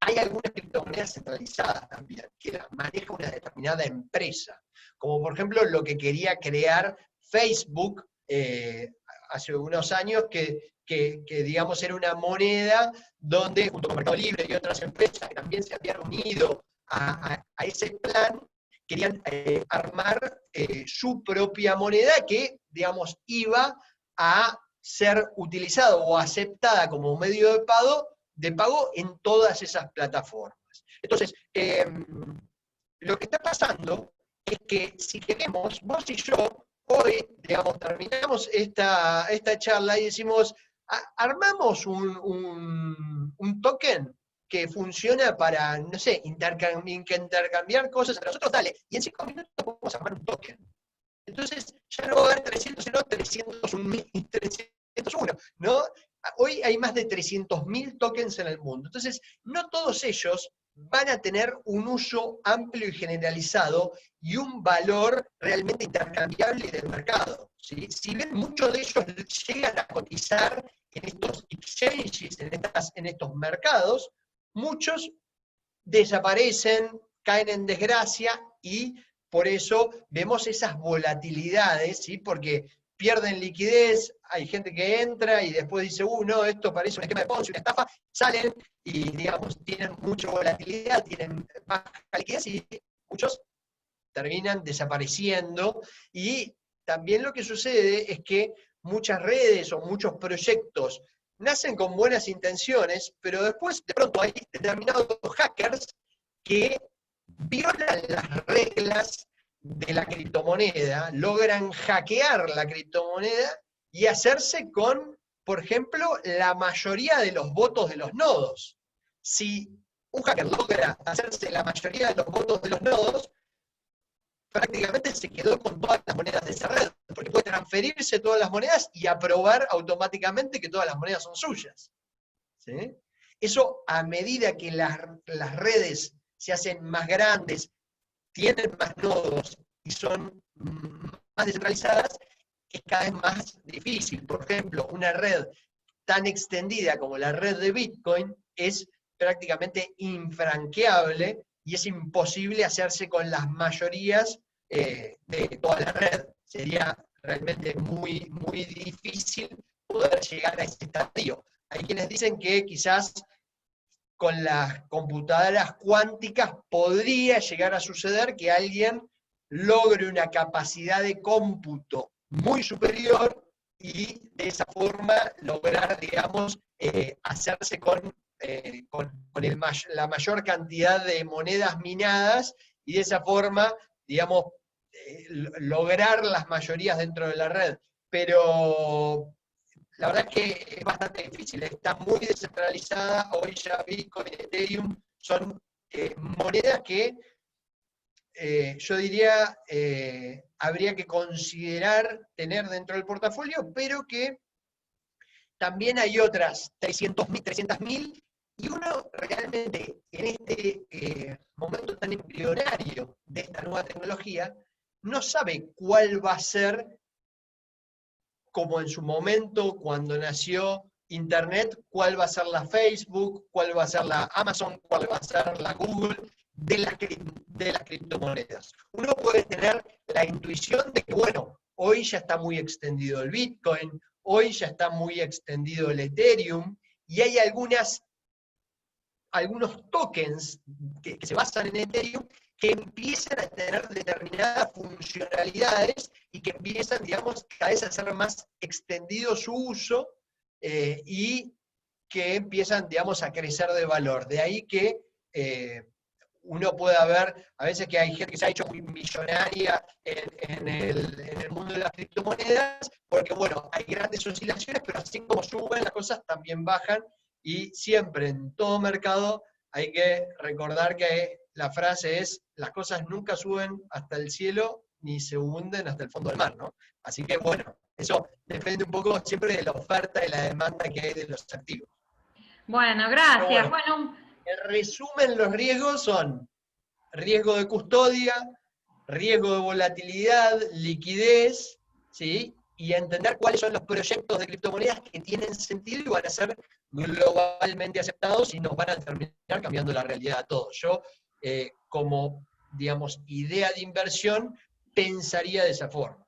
Hay algunas criptomonedas centralizadas también, que las maneja una determinada empresa, como por ejemplo lo que quería crear Facebook eh, hace unos años, que, digamos era una moneda donde, junto con Mercado Libre y otras empresas que también se habían unido a, ese plan, querían eh, armar eh, su propia moneda que, digamos, iba a ser utilizado o aceptada como medio de pago, de pago en todas esas plataformas. Entonces, em, lo que está pasando es que si queremos, vos y yo, hoy, digamos, terminamos esta, esta charla y decimos, armamos un, un, token que funciona para, no sé, intercambiar, cosas a nosotros, dale, y en cinco minutos podemos armar un token. Entonces, ya no va a haber 300, sino 301, 301, ¿no? Hoy hay más de 300.000 tokens en el mundo. Entonces, no todos ellos van a tener un uso amplio y generalizado y un valor realmente intercambiable del mercado. Si bien muchos de ellos llegan a cotizar en estos exchanges, en, en estos mercados, muchos desaparecen, caen en desgracia y por eso vemos esas volatilidades, ¿sí? porque pierden liquidez, hay gente que entra y después dice, uh, no, esto parece un esquema de Ponzi, una estafa, salen y, digamos, tienen mucha volatilidad, tienen baja liquidez y muchos terminan desapareciendo. Y también lo que sucede es que muchas redes o muchos proyectos nacen con buenas intenciones, pero después de pronto hay determinados hackers que violan las reglas de la criptomoneda, logran hackear la criptomoneda y hacerse con, por ejemplo, la mayoría de los votos de los nodos. Si un hacker logra hacerse la mayoría de los votos de los nodos, prácticamente se quedó con todas las monedas de esa red, porque puede transferirse todas las monedas y aprobar automáticamente que todas las monedas son suyas. Eso a medida que las, las redes se hacen más grandes, tienen más nodos y son más descentralizadas, es cada vez más difícil. Por ejemplo, una red tan extendida como la red de Bitcoin es prácticamente infranqueable y es imposible hacerse con las mayorías eh, de toda la red. Sería realmente muy, muy difícil poder llegar a ese estadio. Hay quienes dicen que quizás con las computadoras cuánticas podría llegar a suceder que alguien logre una capacidad de cómputo muy superior y de esa forma lograr, digamos, eh, hacerse con, eh, la mayor cantidad de monedas minadas y de esa forma, digamos, eh, lograr las mayorías dentro de la red. Pero la verdad es que es bastante difícil, está muy descentralizada, hoy ya Bitcoin y Ethereum son eh, monedas que eh, yo diría eh, habría que considerar tener dentro del portafolio, pero que también hay otras 300.000 300 y uno realmente en este momento tan embrionario de esta nueva tecnología no sabe cuál va a ser como en su momento cuando nació Internet, cuál va a ser la Facebook, cuál va a ser la Amazon, cuál va a ser la Google de las, de las criptomonedas. Uno puede tener la intuición de que, bueno, hoy ya está muy extendido el Bitcoin, hoy ya está muy extendido el Ethereum, y hay algunas, algunos tokens que, que se basan en Ethereum que empiezan a tener determinadas funcionalidades y que empiezan, digamos, a ser más extendido su uso eh, y que empiezan, digamos, a crecer de valor. De ahí que eh, uno pueda ver, a veces que hay gente que se ha hecho muy millonaria en, el, en, el, mundo de las criptomonedas, porque bueno, hay grandes oscilaciones, pero así como suben las cosas también bajan y siempre en todo mercado hay que recordar que la frase es, las cosas nunca suben hasta el cielo ni se hunden hasta el fondo del mar, ¿no? Así que bueno, eso depende un poco siempre de la oferta y la demanda que hay de los activos. Bueno, gracias. Bueno, En resumen, los riesgos son riesgo de custodia, riesgo de volatilidad, liquidez, ¿sí? Y entender cuáles son los proyectos de criptomonedas que tienen sentido y van a ser globalmente aceptados y nos van a terminar cambiando la realidad a todos. Yo, eh, como, digamos, idea de inversión, pensaría de esa forma.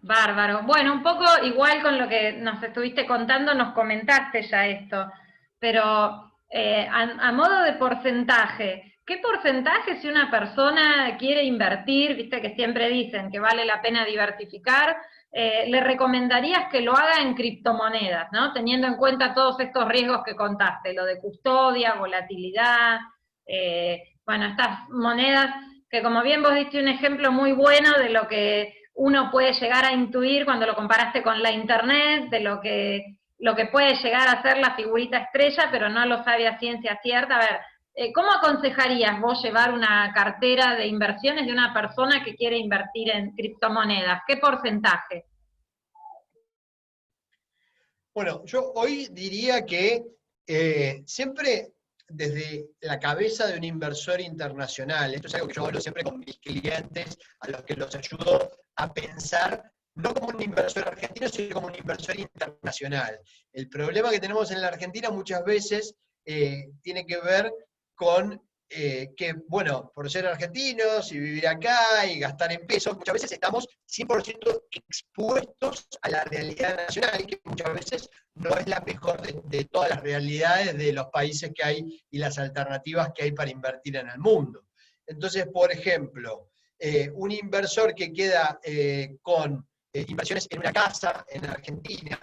Bárbaro. Bueno, un poco igual con lo que nos estuviste contando, nos comentaste ya esto, pero eh, a, modo de porcentaje, ¿qué porcentaje si una persona quiere invertir, viste que siempre dicen que vale la pena diversificar, eh, le recomendarías que lo haga en criptomonedas, ¿no? Teniendo en cuenta todos estos riesgos que contaste, lo de custodia, volatilidad, bueno, estas monedas que como bien vos diste un ejemplo muy bueno de lo que uno puede llegar a intuir cuando lo comparaste con la internet, de lo que, lo que puede llegar a ser la figurita estrella, pero no lo sabe a ciencia cierta. A ver, eh, ¿cómo aconsejarías vos llevar una cartera de inversiones de una persona que quiere invertir en criptomonedas? ¿Qué porcentaje? Bueno, yo hoy diría que eh, siempre desde la cabeza de un inversor internacional, esto es algo que yo hablo siempre con mis clientes, a los que los ayudo a pensar no como un inversor argentino, sino como un inversor internacional. El problema que tenemos en la Argentina muchas veces eh, tiene que ver con eh, que, bueno, por ser argentinos y vivir acá y gastar en pesos, muchas veces estamos 100% expuestos a la realidad nacional, que muchas veces no es la mejor de, todas las realidades de los países que hay y las alternativas que hay para invertir en el mundo. Entonces, por ejemplo, eh, un inversor que queda eh, con inversiones en una casa en Argentina,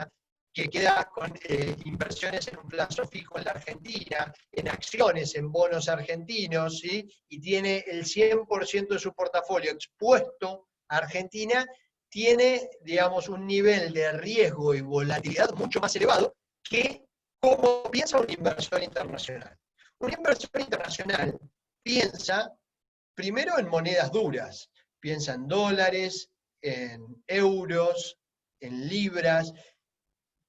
que queda con eh, inversiones en un plazo fijo en la Argentina, en acciones, en bonos argentinos, y tiene el 100% de su portafolio expuesto a Argentina, tiene, digamos, un nivel de riesgo y volatilidad mucho más elevado que como piensa un inversor internacional. Un inversor internacional piensa primero en monedas duras, piensa en dólares, en euros, en libras,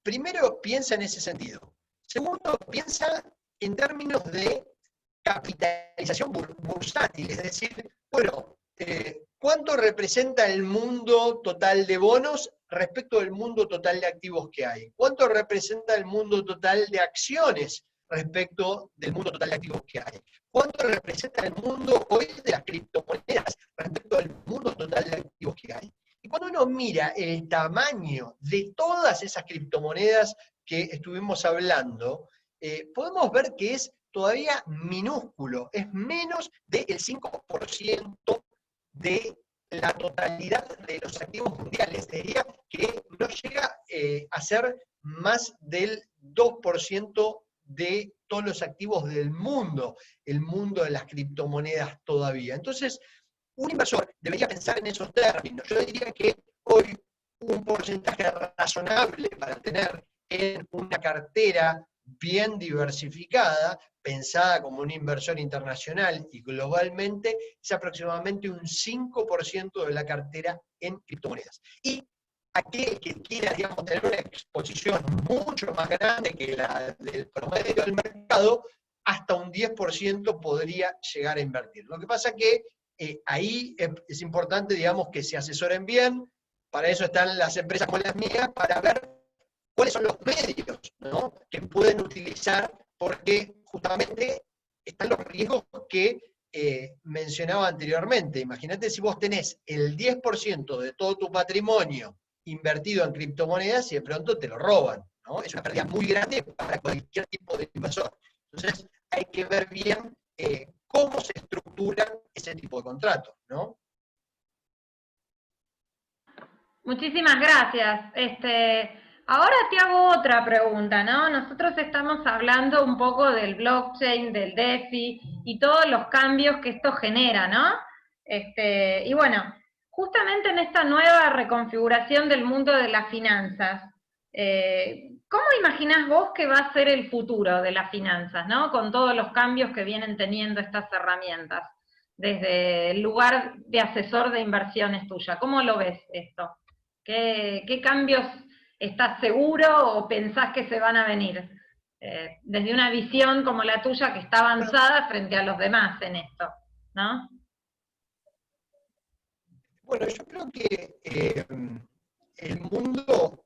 primero piensa en ese sentido. Segundo, piensa en términos de capitalización bursátil, es decir, bueno, eh, ¿cuánto representa el mundo total de bonos respecto del mundo total de activos que hay? ¿Cuánto representa el mundo total de acciones respecto del mundo total de activos que hay? ¿Cuánto representa el mundo hoy de las criptomonedas respecto del mundo total de activos que hay? Y cuando uno mira el tamaño de todas esas criptomonedas que estuvimos hablando, eh, podemos ver que es todavía minúsculo, es menos del 5% de la totalidad de los activos mundiales. Diría que no llega eh, a ser más del 2% de todos los activos del mundo, el mundo de las criptomonedas todavía. Entonces, un inversor debería pensar en esos términos. Yo diría que hoy un porcentaje razonable para tener en una cartera bien diversificada, pensada como un inversor internacional y globalmente, es aproximadamente un 5% de la cartera en criptomonedas. Y aquel que quiera tener una exposición mucho más grande que la del promedio del mercado, hasta un 10% podría llegar a invertir. Lo que pasa es que eh, ahí es importante, digamos, que se asesoren bien, para eso están las empresas como las mías, para ver cuáles son los medios que pueden utilizar, porque justamente están los riesgos que eh, mencionaba anteriormente. Imagínate si vos tenés el 10% de todo tu patrimonio invertido en criptomonedas y de pronto te lo roban. ¿no? Es una pérdida muy grande para cualquier tipo de inversor. Entonces hay que ver bien eh, cómo se estructura ese tipo de contrato, ¿no? Muchísimas gracias. Este, ahora te hago otra pregunta, ¿no? Nosotros estamos hablando un poco del blockchain, del DeFi y todos los cambios que esto genera, ¿no? Este, y bueno, justamente en esta nueva reconfiguración del mundo de las finanzas, eh, ¿Cómo imaginás vos que va a ser el futuro de las finanzas, ¿no? Con todos los cambios que vienen teniendo estas herramientas, desde el lugar de asesor de inversiones tuya. ¿Cómo lo ves esto? ¿Qué, cambios estás seguro o pensás que se van a venir? Eh, desde una visión como la tuya que está avanzada frente a los demás en esto, ¿no? Bueno, yo creo que eh, el mundo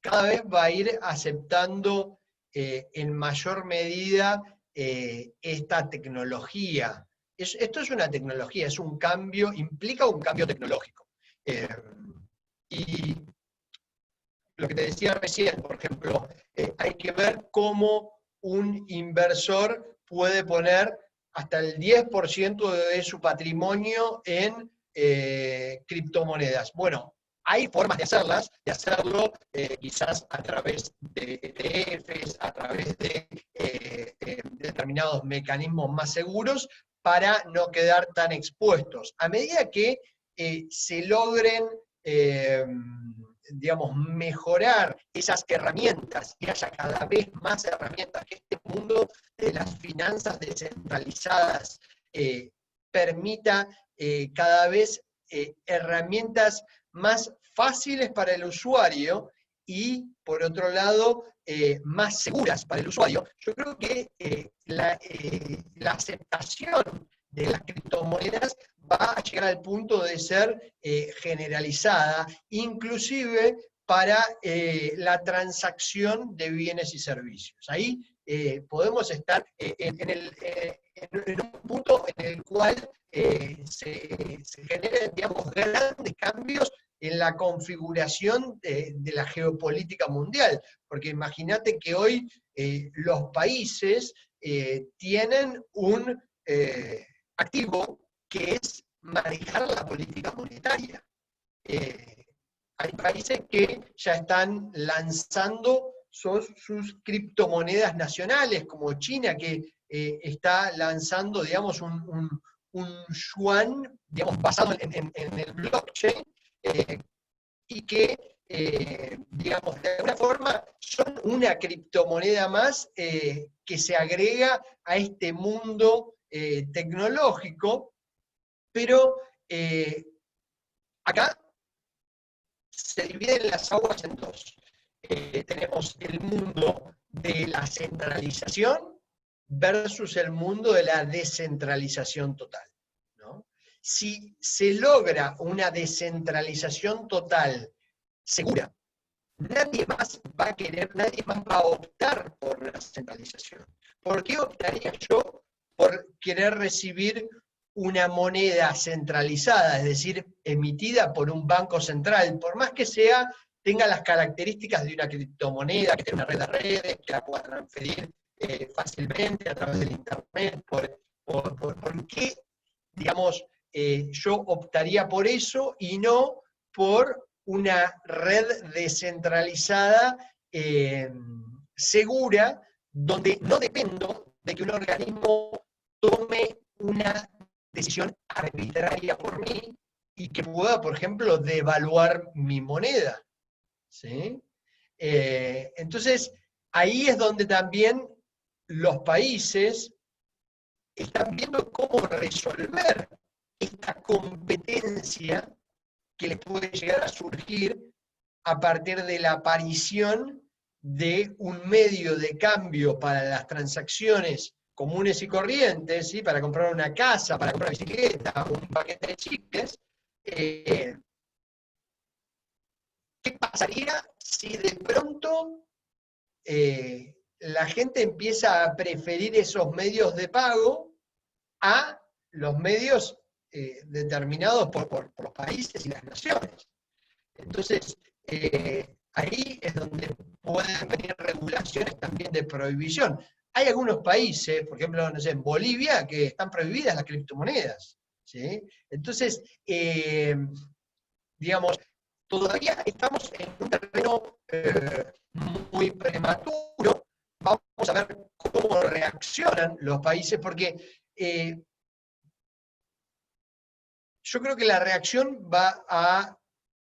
cada vez va a ir aceptando eh, en mayor medida esta tecnología. esto es una tecnología, es un cambio, implica un cambio tecnológico. Eh, y lo que te decía recién, por ejemplo, hay que ver cómo un inversor puede poner hasta el 10% de su patrimonio en criptomonedas. Bueno, hay formas de hacerlas, de hacerlo eh, quizás a través de ETFs, a través de eh, eh, determinados mecanismos más seguros para no quedar tan expuestos. A medida que se logren, digamos, mejorar esas herramientas y haya cada vez más herramientas que este mundo de las finanzas descentralizadas permita cada vez herramientas más fáciles para el usuario y, por otro lado, eh, más seguras para el usuario, yo creo que eh, eh, la, aceptación de las criptomonedas va a llegar al punto de ser generalizada, inclusive para la transacción de bienes y servicios. Ahí podemos estar en, un punto en el cual se, se digamos, grandes cambios en la configuración de, la geopolítica mundial. Porque imagínate que hoy eh, los países eh, tienen un eh, activo que es manejar la política monetaria. hay países que ya están lanzando sus, criptomonedas nacionales, como China, que está lanzando, digamos, un, yuan, digamos, basado en, el blockchain, eh, y que, eh, digamos, de alguna forma son una criptomoneda más eh, que se agrega a este mundo tecnológico, pero acá se dividen las aguas en dos. tenemos el mundo de la centralización versus el mundo de la descentralización total si se logra una descentralización total segura, nadie más va a querer, nadie más va a optar por la centralización. ¿Por qué optaría yo por querer recibir una moneda centralizada, es decir, emitida por un banco central, por más que sea, tenga las características de una criptomoneda, que tenga una red de redes, que la pueda transferir eh, fácilmente a través del Internet, por, qué, digamos, eh, yo optaría por eso y no por una red descentralizada eh, segura, donde no dependo de que un organismo tome una decisión arbitraria por mí y que pueda, por ejemplo, devaluar mi moneda. Eh, entonces, ahí es donde también los países están viendo cómo resolver esta competencia que le puede llegar a surgir a partir de la aparición de un medio de cambio para las transacciones comunes y corrientes, ¿sí? para comprar una casa, para comprar una bicicleta, un paquete de chicles, eh, ¿qué pasaría si de pronto eh, la gente empieza a preferir esos medios de pago a los medios eh, determinados por, los países y las naciones. Entonces, ahí es donde pueden venir regulaciones también de prohibición. Hay algunos países, por ejemplo, no sé, en Bolivia, que están prohibidas las criptomonedas. ¿sí? Entonces, eh, digamos, todavía estamos en un terreno muy prematuro. Vamos a ver cómo reaccionan los países, porque yo creo que la reacción va a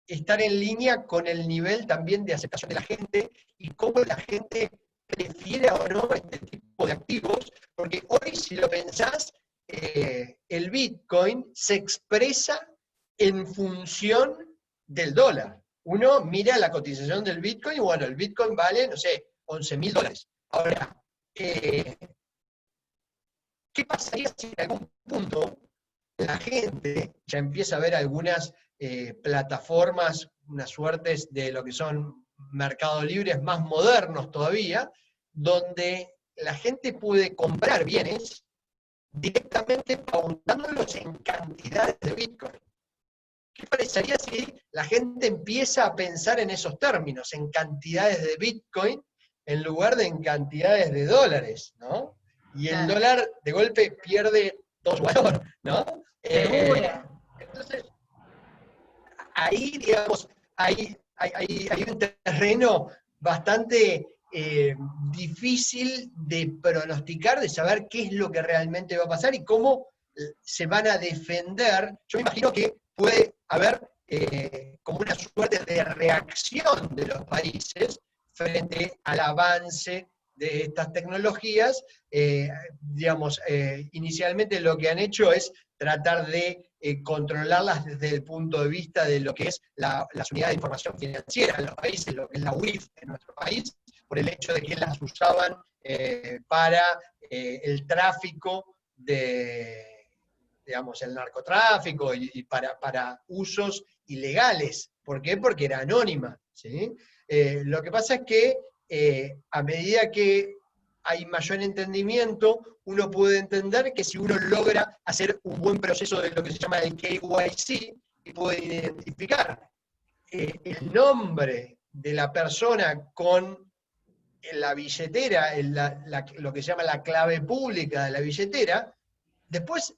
estar en línea con el nivel también de aceptación de la gente y cómo la gente prefiere o no este tipo de activos, porque hoy si lo pensás, eh, el Bitcoin se expresa en función del dólar. Uno mira la cotización del Bitcoin y bueno, el Bitcoin vale, no sé, 11 mil dólares. Ahora, eh, ¿qué pasaría si en algún punto la gente ya empieza a ver algunas eh, plataformas, unas suertes de lo que son mercados libres más modernos todavía, donde la gente puede comprar bienes directamente pautándolos en cantidades de Bitcoin. ¿Qué parecería si la gente empieza a pensar en esos términos, en cantidades de Bitcoin, en lugar de en cantidades de dólares, ¿no? Y el dólar de golpe pierde todo su valor, ¿no? Eh, entonces, ahí, digamos, hay, hay, hay, un terreno bastante eh, difícil de pronosticar, de saber qué es lo que realmente va a pasar y cómo eh, se van a defender. Yo me imagino que puede haber eh, como una suerte de reacción de los países frente al avance de estas tecnologías. digamos, inicialmente lo que han hecho es tratar de controlarlas desde el punto de vista de lo que es la, las unidades de información financiera en los países, lo que es la UIF en nuestro país, por el hecho de que las usaban eh, para eh, el tráfico de, digamos, el narcotráfico y, para, para, usos ilegales. ¿Por qué? Porque era anónima. ¿sí? Eh, lo que pasa es que a medida que hay mayor entendimiento, uno puede entender que si uno logra hacer un buen proceso de lo que se llama el KYC, y puede identificar el nombre de la persona con en la billetera, en lo que se llama la clave pública de la billetera, después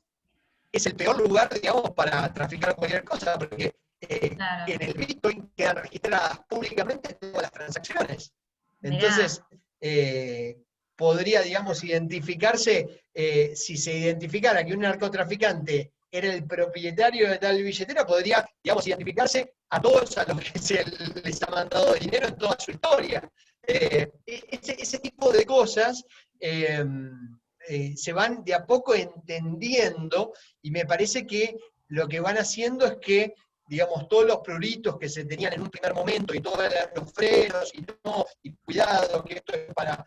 es el peor lugar, digamos, para traficar cualquier cosa, porque eh, en el Bitcoin quedan registradas públicamente todas las transacciones. Entonces, eh, podría, digamos, identificarse, eh, si se identificara que un narcotraficante era el propietario de tal billetera, podría, digamos, identificarse a todos a los que se les ha mandado dinero en toda su historia. Eh, ese, tipo de cosas em, eh, se van de a poco entendiendo y me parece que lo que van haciendo es que, digamos, todos los pruritos que se tenían en un primer momento y todos los frenos y no, y cuidado, que esto es para,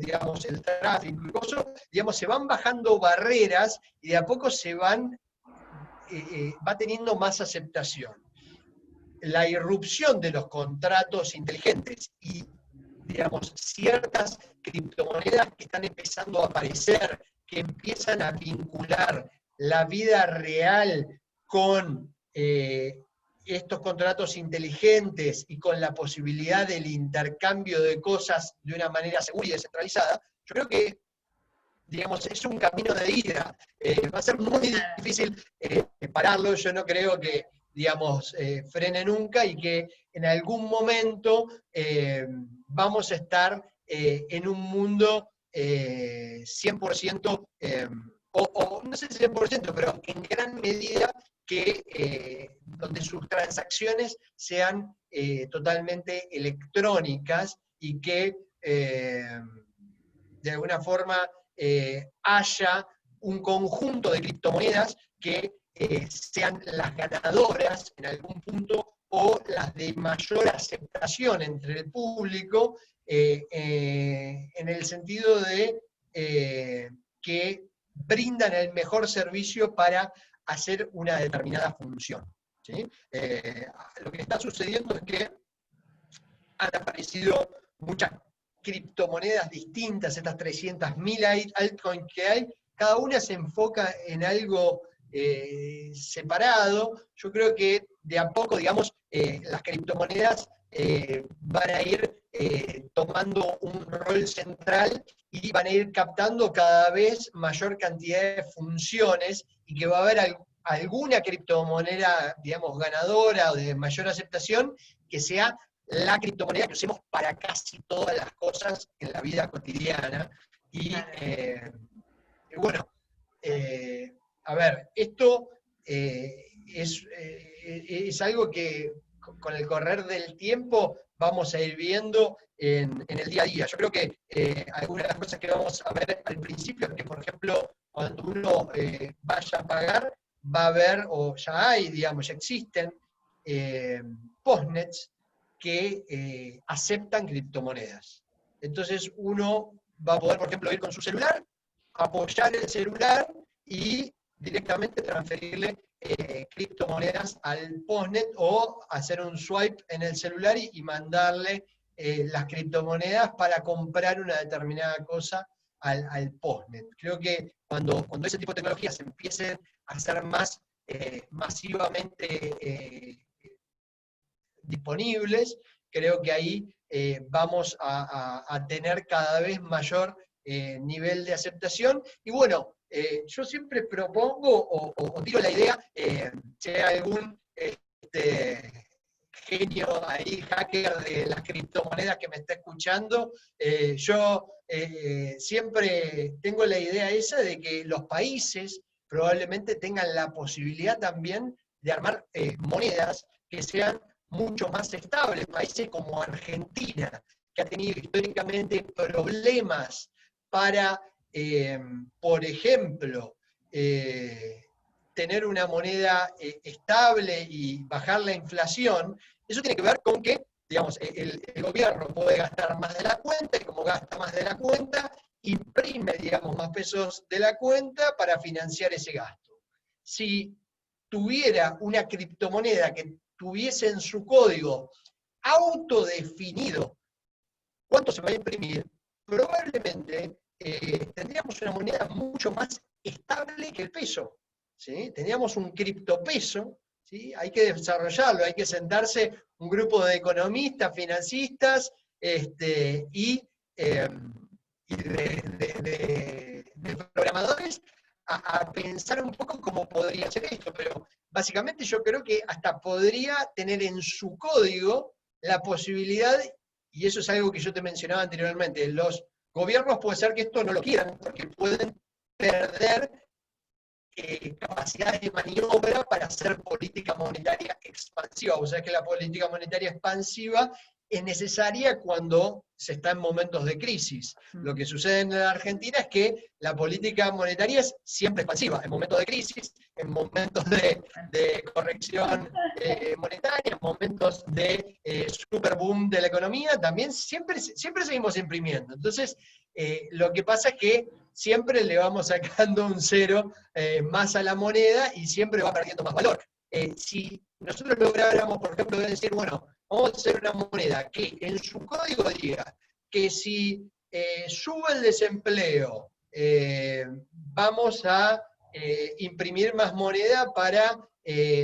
digamos, el tráfico y cosas, digamos, se van bajando barreras y de a poco se van, eh, va teniendo más aceptación. La irrupción de los contratos inteligentes y digamos, ciertas criptomonedas que están empezando a aparecer, que empiezan a vincular la vida real con eh, estos contratos inteligentes y con la posibilidad del intercambio de cosas de una manera segura y descentralizada, yo creo que digamos, es un camino de ida. Eh, va a ser muy difícil eh, pararlo. Yo no creo que, digamos, frene nunca y que en algún momento vamos a estar eh, en un mundo 100%, eh, eh, o, no sé si 100%, pero en gran medida que donde sus transacciones sean totalmente electrónicas y que de alguna forma haya un conjunto de criptomonedas que sean las ganadoras en algún punto o las de mayor aceptación entre el público, eh, eh, en el sentido de eh, que brindan el mejor servicio para hacer una determinada función. lo que está sucediendo es que han aparecido muchas criptomonedas distintas, estas 300.000 altcoins que hay, cada una se enfoca en algo separado. Yo creo que de a poco, digamos, eh, las criptomonedas eh, van a ir eh, tomando un rol central y van a ir captando cada vez mayor cantidad de funciones y que va a haber alguna criptomoneda, digamos, ganadora o de mayor aceptación que sea la criptomoneda que usemos para casi todas las cosas en la vida cotidiana. Y bueno, a ver, esto es, es algo que con el correr del tiempo vamos a ir viendo en, el día a día. Yo creo que eh, algunas de las cosas que vamos a ver al principio es que, por ejemplo, cuando uno eh, vaya a pagar, va a haber, o ya hay, digamos, ya existen eh, postnets que aceptan criptomonedas. Entonces uno va a poder, por ejemplo, ir con su celular, apoyar el celular y directamente transferirle eh, criptomonedas al postnet o hacer un swipe en el celular y, mandarle eh, las criptomonedas para comprar una determinada cosa al, postnet. Creo que cuando, cuando ese tipo de tecnologías empiecen a ser más eh, masivamente disponibles, creo que ahí vamos a, tener cada vez mayor nivel de aceptación. Y bueno, yo siempre propongo o, tiro la idea, si hay algún este, genio ahí, hacker de las criptomonedas que me está escuchando, eh, yo eh, siempre tengo la idea esa de que los países probablemente tengan la posibilidad también de armar eh, monedas que sean mucho más estables. Países como Argentina, que ha tenido históricamente problemas para, por ejemplo, tener una moneda estable y bajar la inflación, eso tiene que ver con que, digamos, e-, el, gobierno puede gastar más de la cuenta y como gasta más de la cuenta, imprime, digamos, más pesos de la cuenta para financiar ese gasto. Si tuviera una criptomoneda que tuviese en su código autodefinido cuánto se va a imprimir, probablemente eh, tendríamos una moneda mucho más estable que el peso. ¿sí? Tendríamos un criptopeso hay que desarrollarlo, hay que sentarse un grupo de economistas, financistas este, y, em, de, programadores a, pensar un poco cómo podría ser esto, pero básicamente yo creo que hasta podría tener en su código la posibilidad, y eso es algo que yo te mencionaba anteriormente, los gobiernos puede ser que esto no lo quieran, porque pueden perder eh, capacidad de maniobra para hacer política monetaria expansiva. O sea que la política monetaria expansiva es necesaria cuando se está en momentos de crisis. Lo que sucede en la Argentina es que la política monetaria es siempre expansiva, en momentos de crisis, en momentos de, corrección eh, monetaria, en momentos de eh, super boom de la economía, también siempre, siempre seguimos imprimiendo. Entonces, eh, lo que pasa es que siempre le vamos sacando un cero eh, más a la moneda y siempre va perdiendo más valor. Si nosotros lográramos, por ejemplo, decir, bueno, vamos a hacer una moneda que en su código diga que si sube el desempleo, vamos a imprimir más moneda para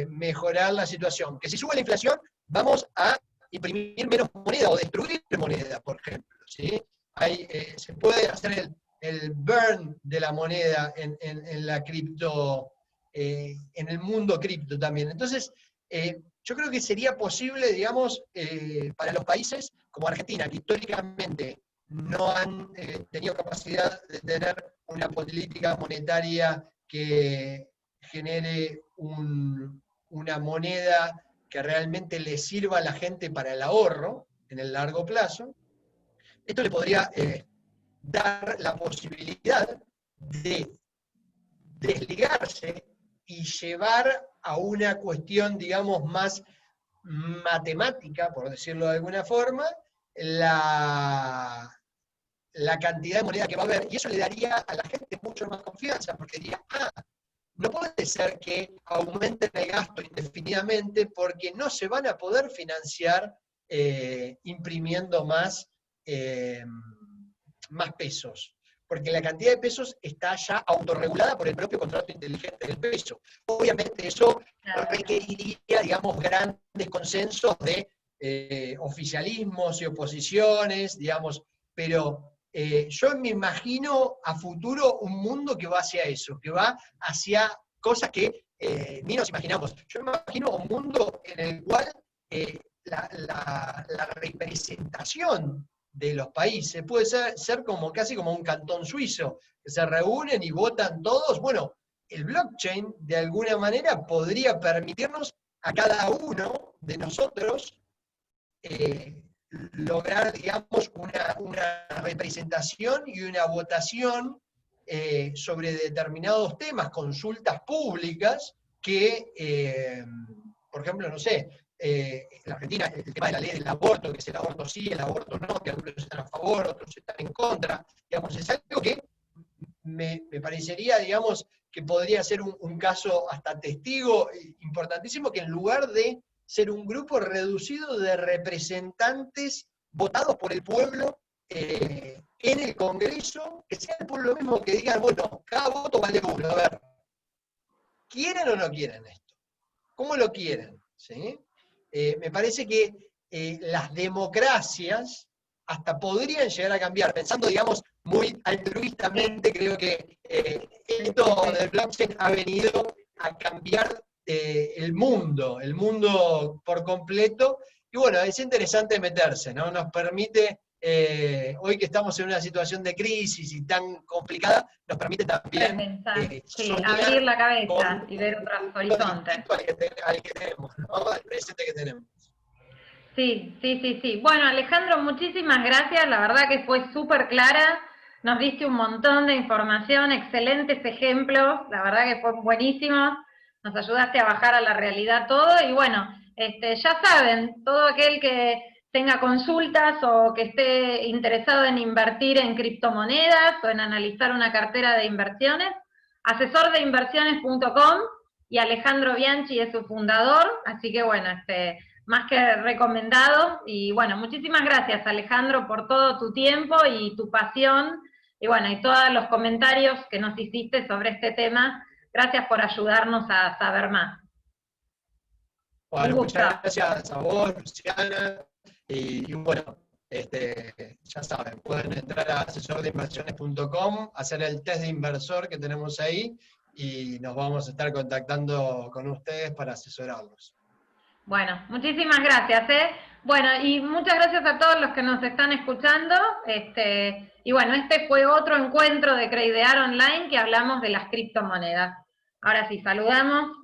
mejorar la situación. Que si sube la inflación, vamos a imprimir menos moneda o destruir moneda, por ejemplo. ¿sí? Eh, se puede hacer el, burn de la moneda en, la cripto, eh, en el mundo cripto también. Entonces, eh, yo creo que sería posible, digamos, para los países como Argentina, que históricamente no han tenido capacidad de tener una política monetaria que genere una moneda que realmente le sirva a la gente para el ahorro en el largo plazo, esto le podría eh, dar la posibilidad de desligarse y llevar a una cuestión, digamos, más matemática, por decirlo de alguna forma, la, la cantidad de moneda que va a haber. Y eso le daría a la gente mucho más confianza, porque diría, ah, no puede ser que aumenten el gasto indefinidamente porque no se van a poder financiar eh, imprimiendo más eh, más pesos, porque la cantidad de pesos está ya autorregulada por el propio contrato inteligente del peso. Obviamente eso requeriría, digamos, grandes consensos de eh, oficialismos y oposiciones, digamos, pero eh, yo me imagino a futuro un mundo que va hacia eso, que va hacia cosas que ni nos imaginamos. Yo me imagino un mundo en el cual la, la representación de los países. Puede ser, como casi como un cantón suizo, que se reúnen y votan todos. Bueno, el blockchain de alguna manera podría permitirnos a cada uno de nosotros eh, lograr, digamos, una, representación y una votación eh, sobre determinados temas, consultas públicas que, eh, por ejemplo, no sé, eh, en Argentina el tema de la ley del aborto, que es el aborto sí, el aborto no, que algunos están a favor, otros están en contra, digamos, es algo que me, parecería, digamos, que podría ser un, caso hasta testigo importantísimo, que en lugar de ser un grupo reducido de representantes votados por el pueblo eh, en el Congreso, que sea el pueblo mismo que diga, bueno, cada voto vale uno. A ver, ¿quieren o no quieren esto? ¿Cómo lo quieren? Eh, me parece que eh, las democracias hasta podrían llegar a cambiar, pensando, digamos, muy altruistamente, creo que esto del blockchain ha venido a cambiar el mundo, el mundo por completo, y bueno, es interesante meterse, ¿no? Nos permite, eh, hoy que estamos en una situación de crisis y tan complicada, nos permite también eh, abrir la cabeza y ver otros horizontes. Al que, tenemos, ¿no? Al presente que tenemos. Sí, sí, sí, sí. Bueno, Alejandro, muchísimas gracias. La verdad que fue súper clara. Nos diste un montón de información, excelentes ejemplos. La verdad que fue buenísimo. Nos ayudaste a bajar a la realidad todo. Y bueno, este, ya saben, todo aquel que tenga consultas o que esté interesado en invertir en criptomonedas o en analizar una cartera de inversiones, asesordeinversiones.com y Alejandro Bianchi es su fundador, así que bueno, este, más que recomendado. Y bueno, muchísimas gracias Alejandro por todo tu tiempo y tu pasión y bueno, y todos los comentarios que nos hiciste sobre este tema. Gracias por ayudarnos a saber más. Bueno, muchas gracias a vos, Luciana. Y, bueno, este, ya saben, pueden entrar a asesordeinversiones.com, hacer el test de inversor que tenemos ahí y nos vamos a estar contactando con ustedes para asesorarlos. Bueno, muchísimas gracias. ¿eh? Bueno, y muchas gracias a todos los que nos están escuchando. Este, y bueno, este fue otro encuentro de Creidear Online que hablamos de las criptomonedas. Ahora sí, saludamos